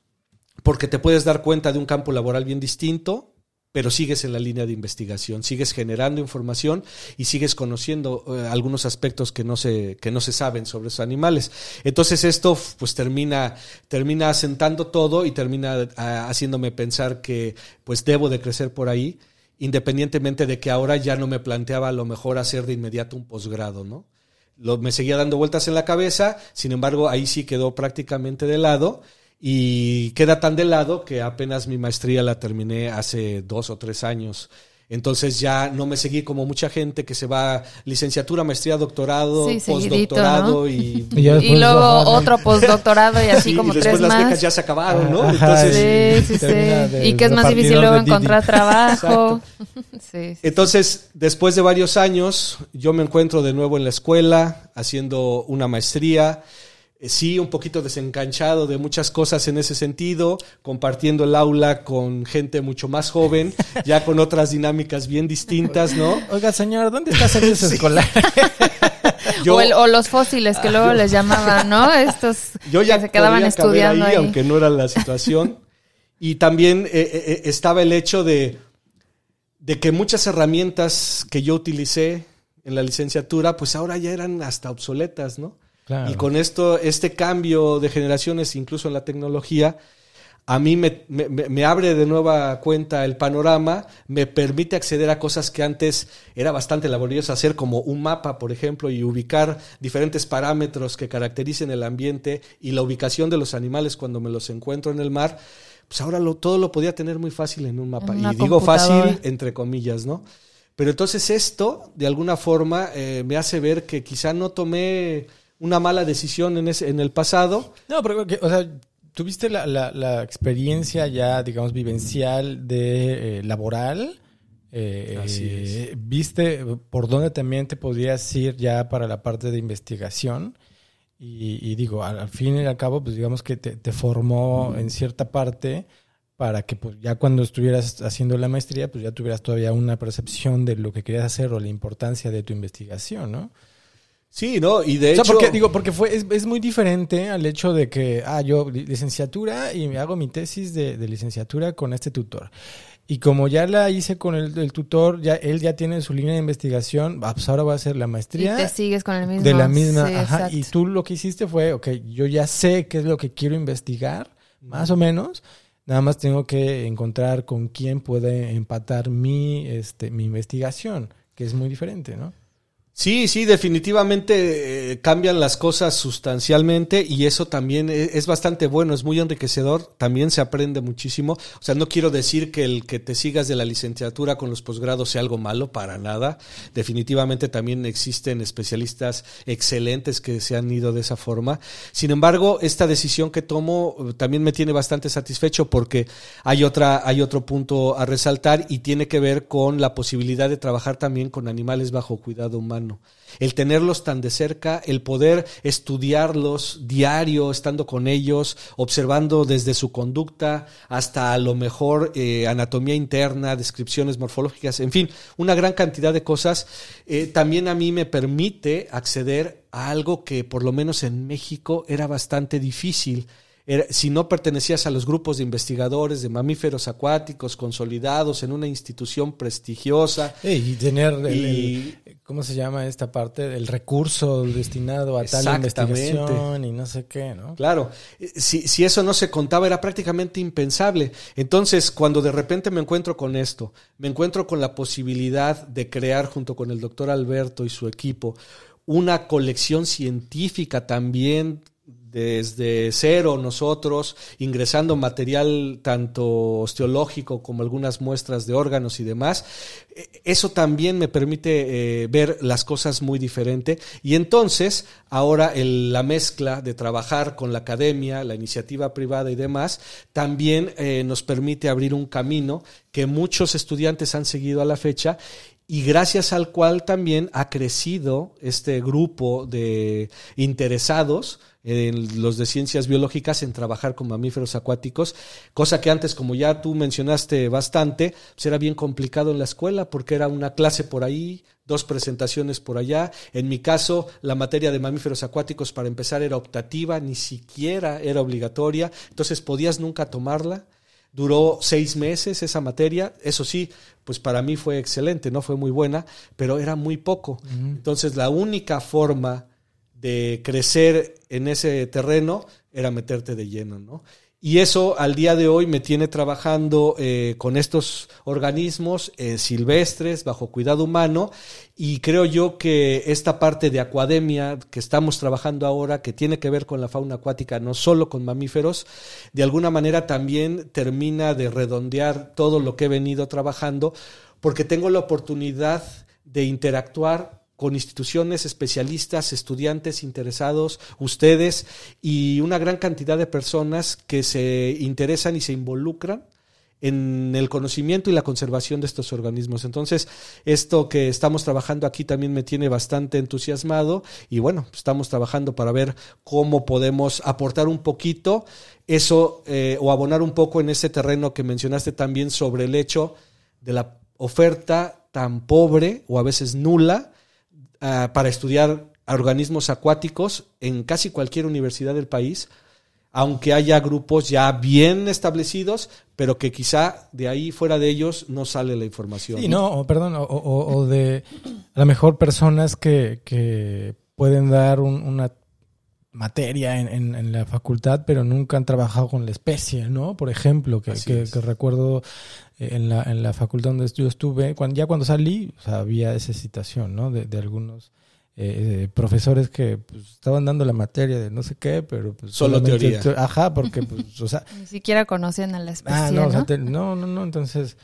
porque te puedes dar cuenta de un campo laboral bien distinto, pero sigues en la línea de investigación, sigues generando información y sigues conociendo eh, algunos aspectos que no se que no se saben sobre esos animales. Entonces esto pues termina termina asentando todo y termina ah, haciéndome pensar que pues debo de crecer por ahí, independientemente de que ahora ya no me planteaba a lo mejor hacer de inmediato un posgrado, ¿no? Me seguía dando vueltas en la cabeza, sin embargo ahí sí quedó prácticamente de lado y queda tan de lado que apenas mi maestría la terminé hace dos o tres años. Entonces ya no me seguí como mucha gente que se va licenciatura, maestría, doctorado, Sí, postdoctorado ¿no? y, Y luego bajarle. otro postdoctorado y así Sí, como y después tres las más. becas ya se acabaron, ¿no? Entonces, Sí, sí, sí. Y que es más difícil luego encontrar trabajo. sí, sí. Entonces, después de varios años, yo me encuentro de nuevo en la escuela, haciendo una maestría. Eh, Sí, un poquito desencanchado de muchas cosas en ese sentido, compartiendo el aula con gente mucho más joven, ya con otras dinámicas bien distintas, ¿no? Oiga, señor, ¿dónde está servicio escolar? Yo, o, el- o los fósiles que luego les llamaban, ¿no? Estos yo ya que se quedaban estudiando ahí, ahí. aunque no era la situación. y también eh, eh, eh, estaba el hecho de, de que muchas herramientas que yo utilicé en la licenciatura, pues ahora ya eran hasta obsoletas, ¿no? Claro. Y con esto, este cambio de generaciones, incluso en la tecnología, a mí me, me- abre de nueva cuenta el panorama, me permite acceder a cosas que antes era bastante laborioso hacer, como un mapa, por ejemplo, y ubicar diferentes parámetros que caractericen el ambiente y la ubicación de los animales cuando me los encuentro en el mar. Pues ahora lo, todo lo podía tener muy fácil en un mapa. En Y digo fácil entre comillas, ¿no? Pero entonces esto, de alguna forma, eh, me hace ver que quizá no tomé una mala decisión en, ese, en el pasado. No, pero, que, o sea, tuviste la, la, la experiencia ya, digamos, vivencial de eh, laboral. Eh, Así es. ¿Viste por dónde también te podrías ir ya para la parte de investigación? Y, y digo, al, al fin y al cabo, pues digamos que te, te formó en cierta parte para que pues ya cuando estuvieras haciendo la maestría, pues ya tuvieras todavía una percepción de lo que querías hacer o la importancia de tu investigación, ¿no? Sí, ¿no? Y de O sea, hecho... porque, digo, porque fue, es, es muy diferente al hecho de que, ah, yo li- licenciatura y me hago mi tesis de, de licenciatura con este tutor. Y como ya la hice con el, el tutor, ya él ya tiene su línea de investigación, pues ahora voy a hacer la Y maestría te sigues con el mismo. de la misma. Sí, ajá, exacto. y tú lo que hiciste fue, ok, yo ya sé qué es lo que quiero investigar, más o menos. Nada más tengo que encontrar con quién puede empatar mi, este, mi investigación, que es muy diferente, ¿no? Sí, sí, definitivamente eh, cambian las cosas sustancialmente y eso también e- es, bastante bueno, es muy enriquecedor, también se aprende muchísimo. O sea, no quiero decir que el que te sigas de la licenciatura con los posgrados sea algo malo, para nada. Definitivamente también existen especialistas excelentes que se han ido de esa forma. Sin embargo, esta decisión que tomo eh, también me tiene bastante satisfecho porque hay otra, hay otro punto a resaltar y tiene que ver con la posibilidad de trabajar también con animales bajo cuidado humano. El tenerlos tan de cerca, el poder estudiarlos diario, estando con ellos, observando desde su conducta hasta a lo mejor eh, anatomía interna, descripciones morfológicas, en fin, una gran cantidad de cosas, eh, también a mí me permite acceder a algo que por lo menos en México era bastante difícil si no pertenecías a los grupos de investigadores de mamíferos acuáticos consolidados en una institución prestigiosa. y tener, el, ¿cómo se llama esta parte? El recurso destinado a tal investigación y no sé qué, ¿no? Claro, si, si eso no se contaba era prácticamente impensable. Entonces, cuando de repente me encuentro con esto, me encuentro con la posibilidad de crear junto con el doctor Alberto y su equipo una colección científica también desde cero nosotros, ingresando material tanto osteológico como algunas muestras de órganos y demás. E, eso también me permite eh, ver las cosas muy diferente. Y entonces, ahora la mezcla de trabajar con la academia, la iniciativa privada y demás, también eh, nos permite abrir un camino que muchos estudiantes han seguido a la fecha y gracias al cual también ha crecido este grupo de interesados en los de ciencias biológicas en trabajar con mamíferos acuáticos, cosa que antes, como ya tú mencionaste bastante, pues era bien complicado en la escuela porque era una clase por ahí, dos presentaciones por allá. En mi caso, la materia de mamíferos acuáticos para empezar era optativa, ni siquiera era obligatoria, entonces podías nunca tomarla. Duró seis meses esa materia, eso sí, pues para mí fue excelente, no fue muy buena, pero era muy poco. Entonces la única forma de crecer en ese terreno era meterte de lleno, ¿no? Y eso al día de hoy me tiene trabajando eh, con estos organismos eh, silvestres bajo cuidado humano. Y creo yo que esta parte de acuademia que estamos trabajando ahora, que tiene que ver con la fauna acuática, no solo con mamíferos, de alguna manera también termina de redondear todo lo que he venido trabajando porque tengo la oportunidad de interactuar con instituciones, especialistas, estudiantes interesados, ustedes y una gran cantidad de personas que se interesan y se involucran en el conocimiento y la conservación de estos organismos. Entonces, esto que estamos trabajando aquí también me tiene bastante entusiasmado y bueno, estamos trabajando para ver cómo podemos aportar un poquito eso eh, o abonar un poco en ese terreno que mencionaste también sobre el hecho de la oferta tan pobre o a veces nula Ah, para estudiar organismos acuáticos en casi cualquier universidad del país, aunque haya grupos ya bien establecidos, pero que quizá de ahí fuera de ellos no sale la información. Sí, no, perdón, o, de a lo mejor personas que, que pueden dar una materia en, la facultad, pero nunca han trabajado con la especie, ¿no? Por ejemplo, que, que, recuerdo eh, en la, en la facultad donde yo estuve, cuando, ya cuando salí, había esa citación, ¿no? De, de algunos eh, eh, profesores que pues, estaban dando la materia de no sé qué, pero pues... Solo teoría. Ajá, porque, pues, o sea... Ni siquiera conocían a la especie, ah, no, ¿no? no, no, entonces...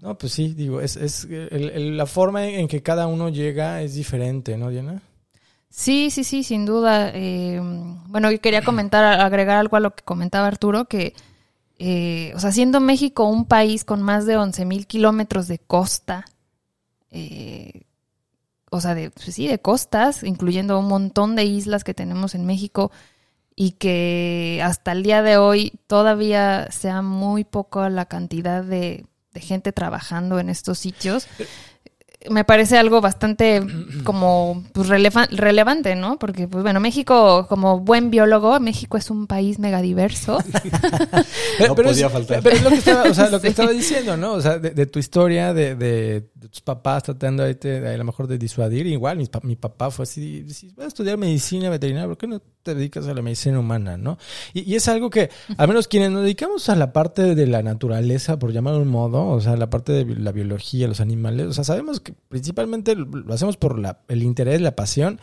No, pues sí, digo, es, es la forma en que cada uno llega es diferente, ¿no, Diana? Sí, sí, sí, sin duda. Eh, bueno, yo quería comentar, agregar algo a lo que comentaba Arturo, que, eh, o sea, siendo México un país con más de 11 mil kilómetros de costa, eh, o sea, de, pues sí, de costas, incluyendo un montón de islas que tenemos en México, y que hasta el día de hoy todavía sea muy poco la cantidad de, de gente trabajando en estos sitios me parece algo bastante como pues, relevante, ¿no? Porque, pues bueno, México, como buen biólogo, México es un país megadiverso. no pero podía faltar. Pero es lo que estaba, o sea, lo que estaba diciendo, ¿no? O sea, de, tu historia, de, de, tus papás tratando de, a lo mejor de disuadir, igual mi, mi papá fue así, voy a estudiar medicina veterinaria, ¿por qué no te dedicas a la medicina humana, no? Y, y es algo que, al menos quienes nos dedicamos a la parte de la naturaleza, por llamarlo de un modo, o sea, la parte de la biología, los animales, o sea, sabemos que principalmente lo hacemos por la, el interés, la pasión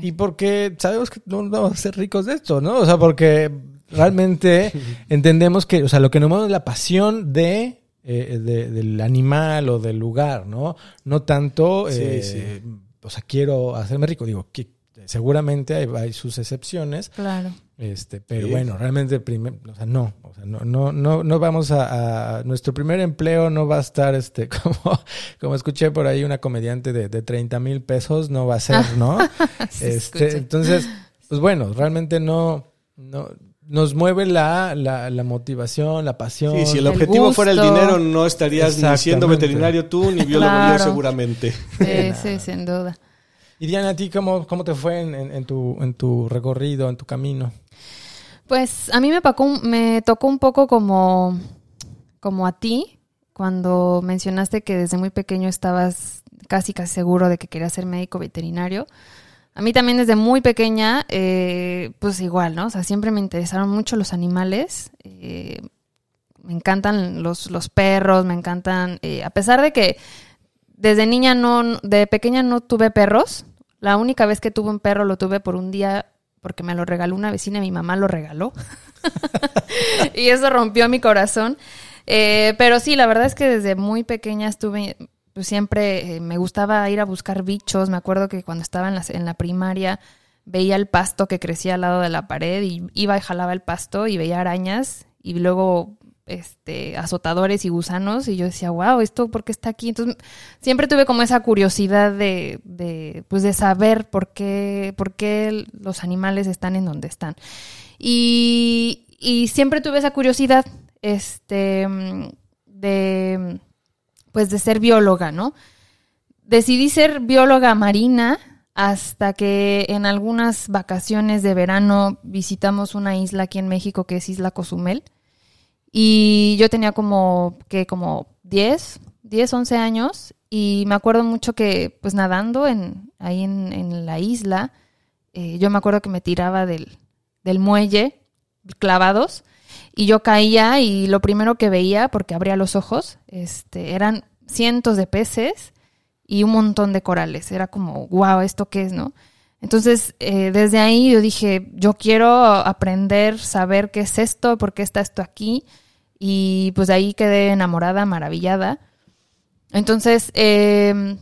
y porque sabemos que no vamos a ser ricos de esto, ¿no? O sea, porque realmente entendemos que, o sea, lo que nos mueve es la pasión de, eh, del animal o del lugar, ¿no? No tanto, eh, o sea, quiero hacerme rico, digo, que seguramente hay, sus excepciones. Claro. Este, pero bueno, realmente primer, o sea, no, o sea, no, no, no, no vamos a, nuestro primer empleo no va a estar este, como, como escuché por ahí una comediante de, de 30 mil pesos, no va a ser, ¿no? este, entonces, pues bueno, realmente no, no, nos mueve la, la, la, motivación, la pasión. Sí, si el, objetivo fuera el dinero, no estarías ni siendo veterinario tú, ni biólogo yo seguramente. Sí, sí, sin duda. Y Diana, ¿a ti cómo, cómo te fue en, en, tu, en tu recorrido, en tu camino? Pues a mí me, tocó, un poco como, como a ti, cuando mencionaste que desde muy pequeño estabas casi casi seguro de que querías ser médico veterinario. A mí también desde muy pequeña, eh, pues igual, ¿no? O sea, siempre me interesaron mucho los animales. Eh, me encantan los, los perros, me encantan, eh, a pesar de que desde niña no, de pequeña no tuve perros. La única vez que tuve un perro lo tuve por un día porque me lo regaló una vecina y mi mamá lo regaló. y eso rompió mi corazón. Eh, pero sí, la verdad es que desde muy pequeña estuve, pues siempre eh, me gustaba ir a buscar bichos. Me acuerdo que cuando estaba en la, en la primaria veía el pasto que crecía al lado de la pared y iba y jalaba el pasto y veía arañas y luego este, azotadores y gusanos y yo decía, wow, ¿esto por qué está aquí? Entonces siempre tuve como esa curiosidad de, de, pues de saber por qué, por qué los animales están en donde están. Y, y siempre tuve esa curiosidad este, de, pues de ser bióloga, ¿no? Decidí ser bióloga marina hasta que en algunas vacaciones de verano visitamos una isla aquí en México que es Isla Cozumel y yo tenía como, que como 10, 10, 11 años y me acuerdo mucho que pues nadando en, ahí en, en la isla, eh, yo me acuerdo que me tiraba del, del muelle clavados y yo caía y lo primero que veía, porque abría los ojos, este, eran cientos de peces y un montón de corales. Era como, wow, ¿esto qué es, no? Entonces, eh, desde ahí yo dije, yo quiero aprender, saber qué es esto, por qué está esto aquí. Y pues de ahí quedé enamorada, maravillada. Entonces, eh,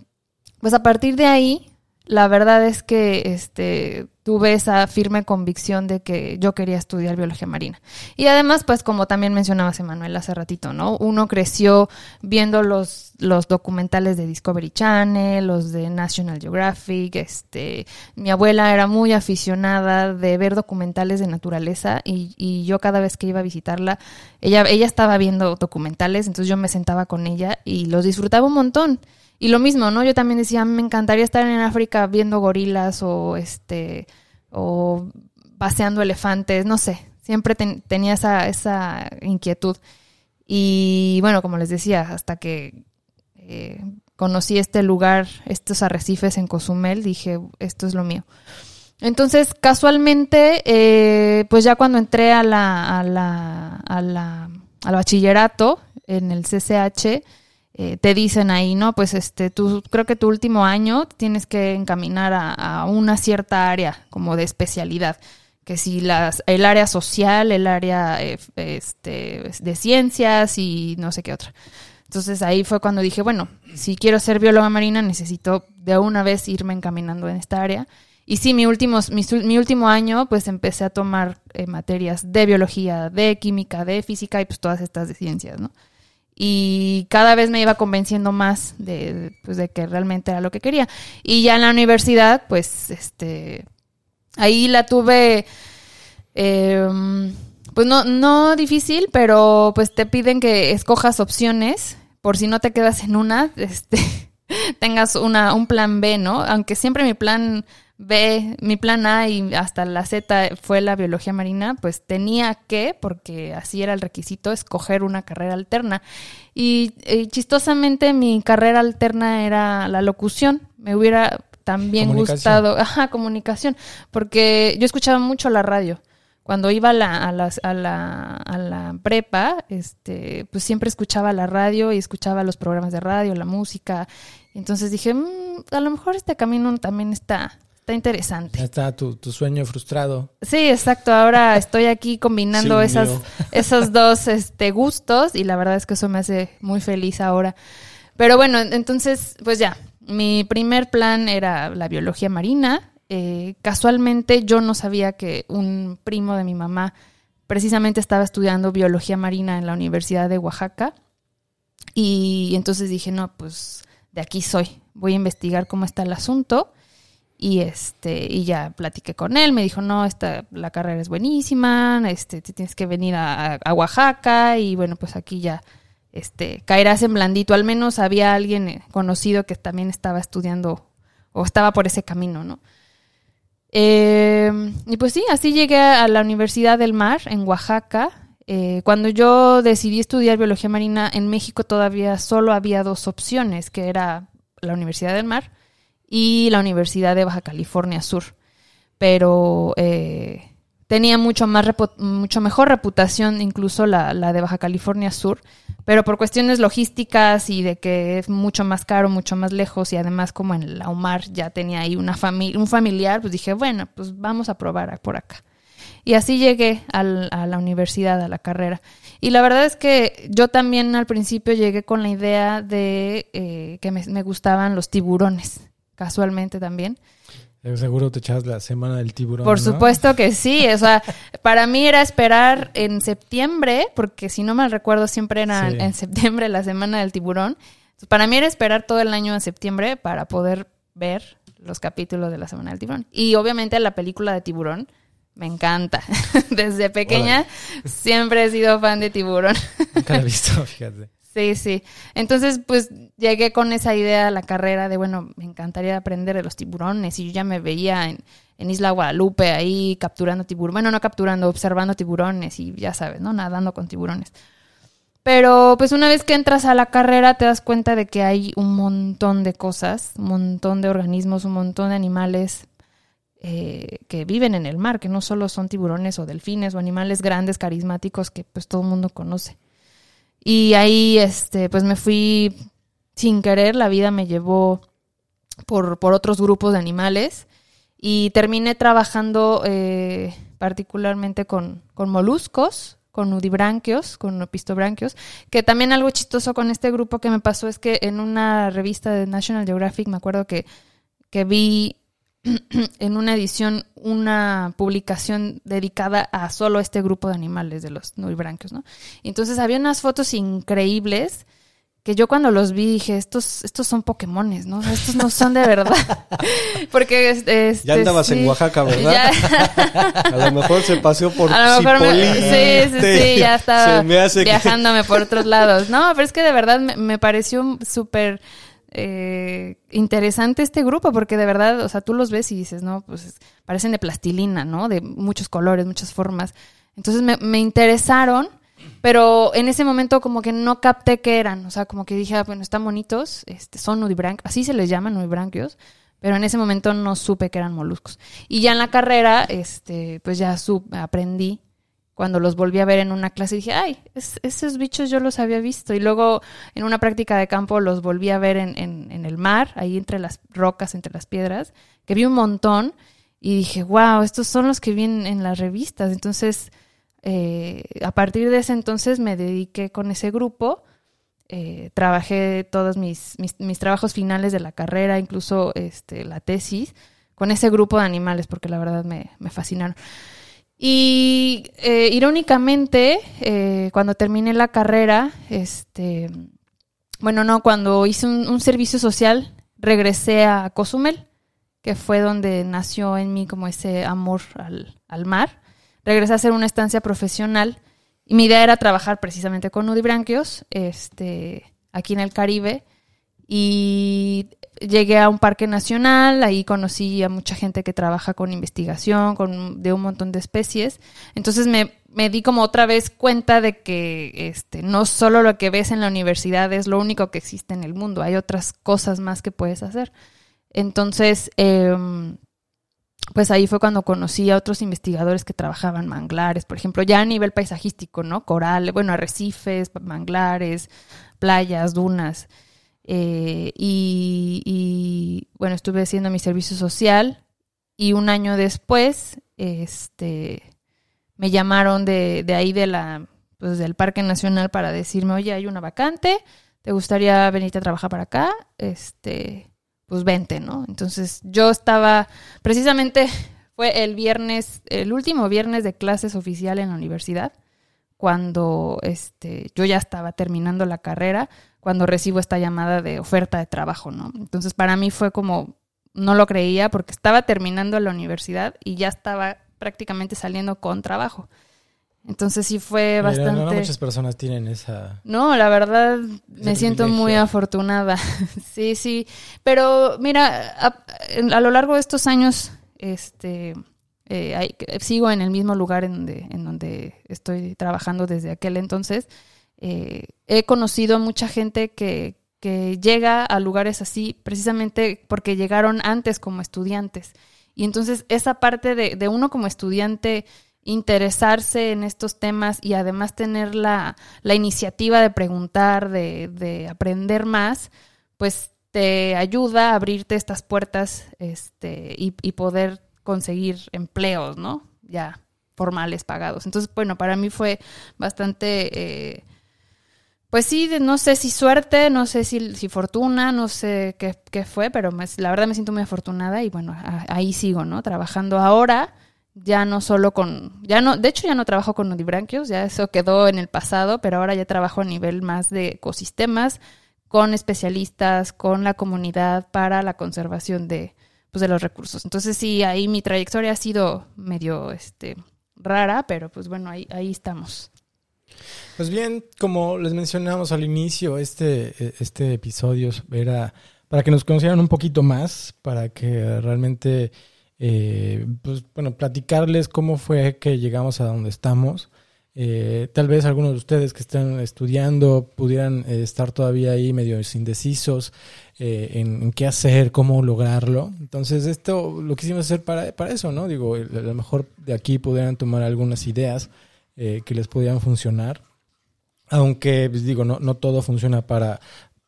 pues a partir de ahí, la verdad es que este, tuve esa firme convicción de que yo quería estudiar biología marina. Y además, pues como también mencionabas, Emanuel, hace ratito, ¿no? Uno creció viendo los, los documentales de Discovery Channel, los de National Geographic, este, mi abuela era muy aficionada de ver documentales de naturaleza y, y yo cada vez que iba a visitarla, ella, ella estaba viendo documentales, entonces yo me sentaba con ella y los disfrutaba un montón. Y lo mismo, ¿no? Yo también decía, me encantaría estar en África viendo gorilas o este o paseando elefantes, no sé, siempre tenía esa, esa inquietud. Y bueno, como les decía, hasta que eh, conocí este lugar, estos arrecifes en Cozumel, dije, esto es lo mío. Entonces, casualmente, eh, pues ya cuando entré a la, a la, a la, al bachillerato en el CCH, eh, te dicen ahí, ¿no? Pues este, tú creo que tu último año tienes que encaminar a, una cierta área como de especialidad. Que si las, el área social, el área eh, este, de ciencias y no sé qué otra. Entonces ahí fue cuando dije, bueno, si quiero ser bióloga marina necesito de una vez irme encaminando en esta área. Y sí, mi, últimos, mi, último año pues empecé a tomar eh, materias de biología, de química, de física y pues todas estas ciencias, ¿no? Y cada vez me iba convenciendo más de, pues, de que realmente era lo que quería. Y ya en la universidad, pues, este, ahí la tuve, em, pues no, no difícil, pero pues te piden que escojas opciones por si no te quedas en una, este, tengas una, un plan B, ¿no? Aunque siempre mi plan B, mi plan A y hasta la Z fue la biología marina, pues tenía que, porque así era el requisito, escoger una carrera alterna. Y, chistosamente mi carrera alterna era la locución. Me hubiera también gustado, ajá, comunicación, porque yo escuchaba mucho la radio. Cuando iba a la, a, la, a la prepa, este, pues siempre escuchaba la radio y escuchaba los programas de radio, la música. Entonces dije, mm, a lo mejor este camino también está, interesante. Ya está tu, sueño frustrado. Sí, exacto. Ahora estoy aquí combinando esas, esos dos este, gustos y la verdad es que eso me hace muy feliz ahora. Pero bueno, entonces, pues ya, mi primer plan era la biología marina. Eh, casualmente yo no sabía que un primo de mi mamá precisamente estaba estudiando biología marina en la Universidad de Oaxaca. Y entonces dije, no, pues de aquí soy. Voy a investigar cómo está el asunto y este y ya platiqué con él me dijo no esta la carrera es buenísima este tienes que venir a, Oaxaca y bueno pues aquí ya este caerás en blandito al menos había alguien eh, conocido que también estaba estudiando o estaba por ese camino no Eh, y pues sí, así llegué a la Universidad del Mar en Oaxaca. Eh, cuando yo decidí estudiar biología marina en México todavía solo había dos opciones, que era la Universidad del Mar y la Universidad de Baja California Sur. Pero eh, tenía mucho, más mucho mejor reputación incluso la, de Baja California Sur, pero por cuestiones logísticas y de que es mucho más caro, mucho más lejos y además como en la UMAR ya tenía ahí una familia, un familiar, pues dije, bueno, pues vamos a probar por acá. Y así llegué a la universidad, a la carrera. Y la verdad es que yo también al principio llegué con la idea de eh, que me gustaban los tiburones, casualmente también. Eh, seguro te echas la semana del tiburón. Por ¿no? supuesto que sí. O sea, para mí era esperar en septiembre, porque si no mal recuerdo, siempre era Sí. en septiembre la semana del tiburón. Para mí era esperar todo el año en septiembre para poder ver los capítulos de la semana del tiburón. Y obviamente la película de tiburón me encanta. Desde pequeña siempre he sido fan de tiburón. Nunca la he visto, fíjate. Sí, sí. Entonces, pues llegué con esa idea a la carrera de, bueno, me encantaría aprender de los tiburones y yo ya me veía en, en Isla Guadalupe ahí capturando tiburones, bueno, no capturando, observando tiburones y ya sabes, ¿no? Nadando con tiburones. Pero pues una vez que entras a la carrera te das cuenta de que hay un montón de cosas, un montón de organismos, un montón de animales eh, que viven en el mar, que no solo son tiburones o delfines o animales grandes, carismáticos que pues todo el mundo conoce. Y ahí, este, pues me fui sin querer, la vida me llevó por, otros grupos de animales y terminé trabajando eh, particularmente con, moluscos, con nudibranquios, con opistobranquios, que también algo chistoso con este grupo que me pasó es que en una revista de National Geographic me acuerdo que, que vi en una edición una publicación dedicada a solo este grupo de animales de los nudibranquios, ¿no? Entonces había unas fotos increíbles que yo cuando los vi dije, estos, estos son Pokémones, ¿no? Estos no son de verdad. Porque este, Ya andabas en. Oaxaca, ¿verdad? Ya- A lo mejor se paseó por a lo mejor me, sí, sí, sí, ya estaba que- viajándome por otros lados. No, pero es que de verdad me, me pareció súper eh, interesante este grupo, porque de verdad, o sea, tú los ves y dices, no, pues es- parecen de plastilina, ¿no? De muchos colores, muchas formas. Entonces me, me interesaron, pero en ese momento como que no capté qué eran. O sea, como que dije, ah, bueno, están bonitos, este, son nudibranquios, así se les llaman nudibranquios. Pero en ese momento no supe que eran moluscos. Y ya en la carrera, este, pues ya aprendí cuando los volví a ver en una clase dije, ay, es- esos bichos yo los había visto. Y luego en una práctica de campo los volví a ver en, en- en el mar, ahí entre las rocas, entre las piedras, que vi un montón. Y dije, wow, estos son los que vi en las revistas. Entonces, eh, a partir de ese entonces me dediqué con ese grupo. Eh, trabajé todos mis, mis, trabajos finales de la carrera, incluso este, la tesis, con ese grupo de animales, porque la verdad me, me fascinaron. Y eh, irónicamente, cuando terminé la carrera, este, bueno, no, cuando hice un, un servicio social, regresé a Cozumel, que fue donde nació en mí como ese amor al, al mar. Regresé a hacer una estancia profesional y mi idea era trabajar precisamente con nudibranquios, este, aquí en el Caribe. Y llegué a un parque nacional, ahí conocí a mucha gente que trabaja con investigación, con de un montón de especies. Entonces me, me di como otra vez cuenta de que este, no solo lo que ves en la universidad es lo único que existe en el mundo, hay otras cosas más que puedes hacer. Entonces, em, pues ahí fue cuando conocí a otros investigadores que trabajaban manglares, por ejemplo, ya a nivel paisajístico, ¿no? Coral, bueno, arrecifes, manglares, playas, dunas. Eh, y, y, bueno, estuve haciendo mi servicio social y un año después, este, me llamaron de, de ahí de la, pues del Parque Nacional para decirme, oye, hay una vacante, ¿te gustaría venirte a trabajar para acá? Este, pues vente, ¿no? Entonces yo estaba, precisamente fue el viernes, el último viernes de clases oficial en la universidad, cuando este, yo ya estaba terminando la carrera, cuando recibo esta llamada de oferta de trabajo, ¿no? Entonces para mí fue como, no lo creía porque estaba terminando la universidad y ya estaba prácticamente saliendo con trabajo. Entonces sí fue Mira, bastante... no muchas personas tienen esa... No, la verdad me siento muy afortunada. sí, sí. Pero mira, a, a lo largo de estos años Este, eh, sigo en el mismo lugar en donde, en donde estoy trabajando desde aquel entonces. Eh, he conocido mucha gente que, que llega a lugares así precisamente porque llegaron antes como estudiantes. Y entonces esa parte de, de uno como estudiante interesarse en estos temas y además tener la, la iniciativa de preguntar, de, de, aprender más, pues te ayuda a abrirte estas puertas este, y, y, poder conseguir empleos, ¿no? Ya formales, pagados. Entonces, bueno, para mí fue bastante... Eh, pues sí, no sé si suerte, no sé si, si fortuna, no sé qué, qué fue, pero la verdad me siento muy afortunada y bueno, ahí sigo, ¿no? Trabajando ahora, ya no solo con, ya no, de hecho ya no trabajo con nudibranquios, ya eso quedó en el pasado, pero ahora ya trabajo a nivel más de ecosistemas, con especialistas, con la comunidad para la conservación de, pues, de los recursos. Entonces sí, ahí mi trayectoria ha sido medio, este, rara, pero pues bueno, ahí, ahí estamos. Pues bien, como les mencionamos al inicio, este, este episodio era para que nos conocieran un poquito más, para que realmente, eh, pues bueno, platicarles cómo fue que llegamos a donde estamos. Eh, tal vez algunos de ustedes que están estudiando pudieran eh, estar todavía ahí medio indecisos en, qué hacer, cómo lograrlo. Entonces, esto lo quisimos hacer para, para eso, ¿no? Digo, a lo mejor de aquí pudieran tomar algunas ideas que les podían funcionar. Aunque, pues, digo, no, no todo funciona para,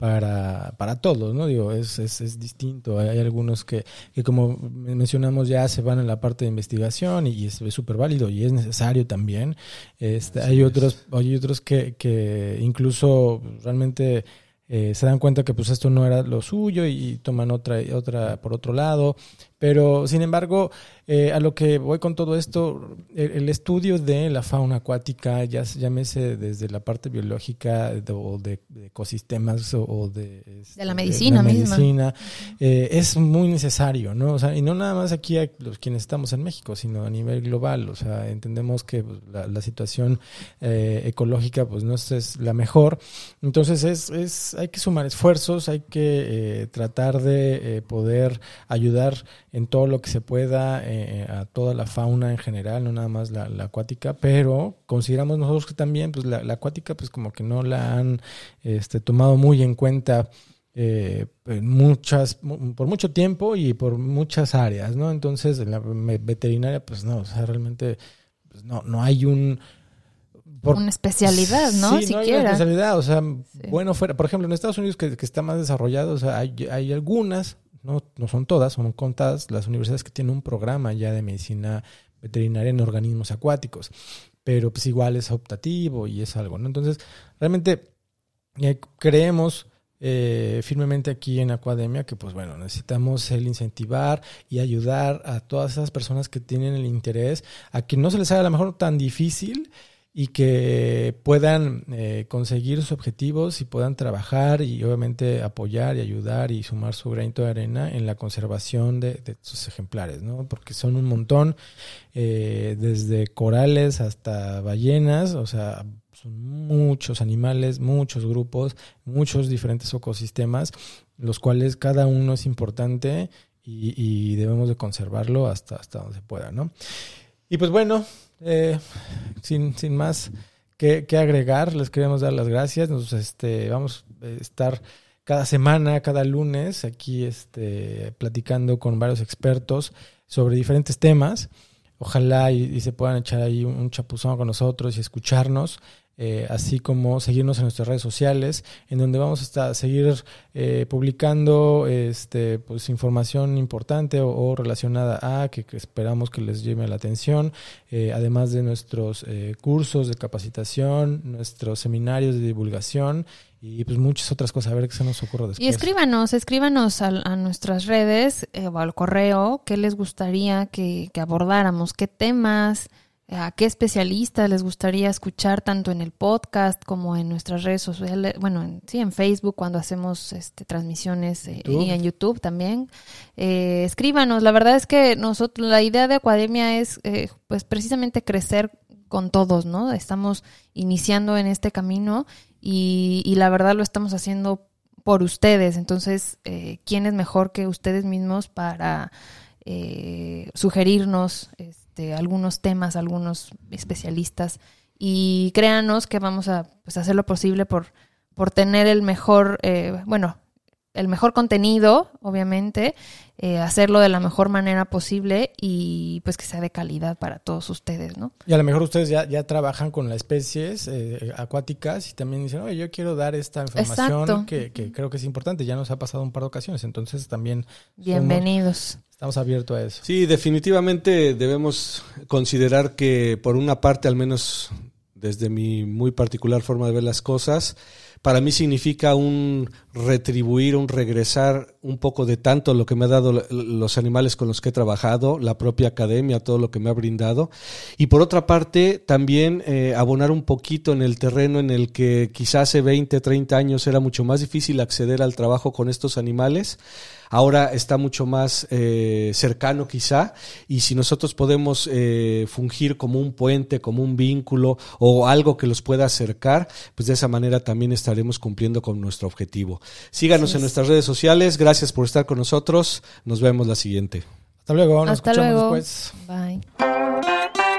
para, para todos, ¿no? Digo, es, es, es distinto. Hay, algunos que, que, como mencionamos, ya se van en la parte de investigación y, es súper válido y es necesario también. Este, hay otros, hay otros que, que incluso realmente eh, se dan cuenta que pues esto no era lo suyo y toman otra, otra por otro lado. Pero, sin embargo, eh, a lo que voy con todo esto, el, estudio de la fauna acuática, ya llámese desde la parte biológica o de, ecosistemas o, de, de, la medicina, de medicina eh, es muy necesario, ¿no? O sea, y no nada más aquí a los quienes estamos en México, sino a nivel global. O sea, entendemos que pues, la, situación eh, ecológica pues no es, la mejor. Entonces, es, es, hay que sumar esfuerzos, hay que tratar de poder ayudar en todo lo que se pueda eh, a toda la fauna en general, no nada más la, acuática, pero consideramos nosotros que también pues la, acuática pues como que no la han este, tomado muy en cuenta eh, muchas por mucho tiempo y por muchas áreas, ¿no? Entonces en la veterinaria pues no, o sea, realmente pues, no no hay un una especialidad, ¿no? Sí, no hay una especialidad, o sea, bueno fuera, por ejemplo, en Estados Unidos que, que está más desarrollado, o sea, hay, hay algunas, no, no son todas, son contadas las universidades que tienen un programa ya de medicina veterinaria en organismos acuáticos, pero pues igual es optativo y es algo, ¿no? Entonces, realmente eh, creemos eh, firmemente aquí en Academia que pues bueno, necesitamos el incentivar y ayudar a todas esas personas que tienen el interés a que no se les haga a lo mejor tan difícil y que puedan eh, conseguir sus objetivos y puedan trabajar y obviamente apoyar y ayudar y sumar su granito de arena en la conservación de, sus ejemplares, ¿no? Porque son un montón, eh, desde corales hasta ballenas, o sea, son muchos animales, muchos grupos, muchos diferentes ecosistemas, los cuales cada uno es importante y, y debemos de conservarlo hasta, hasta donde pueda, ¿no? Y pues bueno, eh, sin, sin más que, agregar, les queremos dar las gracias. Nos este, vamos a estar cada semana, cada lunes, aquí este, platicando con varios expertos sobre diferentes temas. Ojalá y, se puedan echar ahí un, un chapuzón con nosotros y escucharnos. Eh, así como seguirnos en nuestras redes sociales, en donde vamos a seguir eh, publicando este, pues, información importante o, relacionada a que, esperamos que les lleve la atención, eh, además de nuestros cursos de capacitación, nuestros seminarios de divulgación y pues muchas otras cosas. A ver qué se nos ocurre después. Y escríbanos, escríbanos a, nuestras redes o al correo qué les gustaría que, que abordáramos, qué temas a qué especialistas les gustaría escuchar tanto en el podcast como en nuestras redes sociales, bueno, sí, en Facebook cuando hacemos este, transmisiones eh, y en YouTube también. Eh, escríbanos, la verdad es que nosotros, la idea de Academia es eh, pues precisamente crecer con todos, ¿no? Estamos iniciando en este camino y, y la verdad lo estamos haciendo por ustedes, entonces, ¿quién es mejor que ustedes mismos para eh, sugerirnos este, algunos temas, algunos especialistas. Y créanos que vamos a pues, hacer lo posible por, por tener el mejor, eh, bueno, el mejor contenido, obviamente, eh, hacerlo de la mejor manera posible y pues que sea de calidad para todos ustedes, ¿no? Y a lo mejor ustedes ya, ya trabajan con las especies eh, acuáticas y también dicen, oye, yo quiero dar esta información que, que, creo que es importante, ya nos ha pasado un par de ocasiones, entonces también... Bienvenidos. Somos, estamos abiertos a eso. Sí, definitivamente debemos considerar que por una parte, al menos desde mi muy particular forma de ver las cosas, para mí significa un retribuir, un regresar un poco de tanto lo que me ha dado los animales con los que he trabajado, la propia academia, todo lo que me ha brindado. Y por otra parte, también eh, abonar un poquito en el terreno en el que quizás hace 20, 30 años era mucho más difícil acceder al trabajo con estos animales ahora está mucho más eh, cercano quizá, y si nosotros podemos eh, fungir como un puente, como un vínculo o algo que los pueda acercar, pues de esa manera también estaremos cumpliendo con nuestro objetivo. Síganos sí. en nuestras redes sociales, gracias por estar con nosotros, nos vemos la siguiente. Hasta luego, nos Hasta escuchamos luego. después. Bye.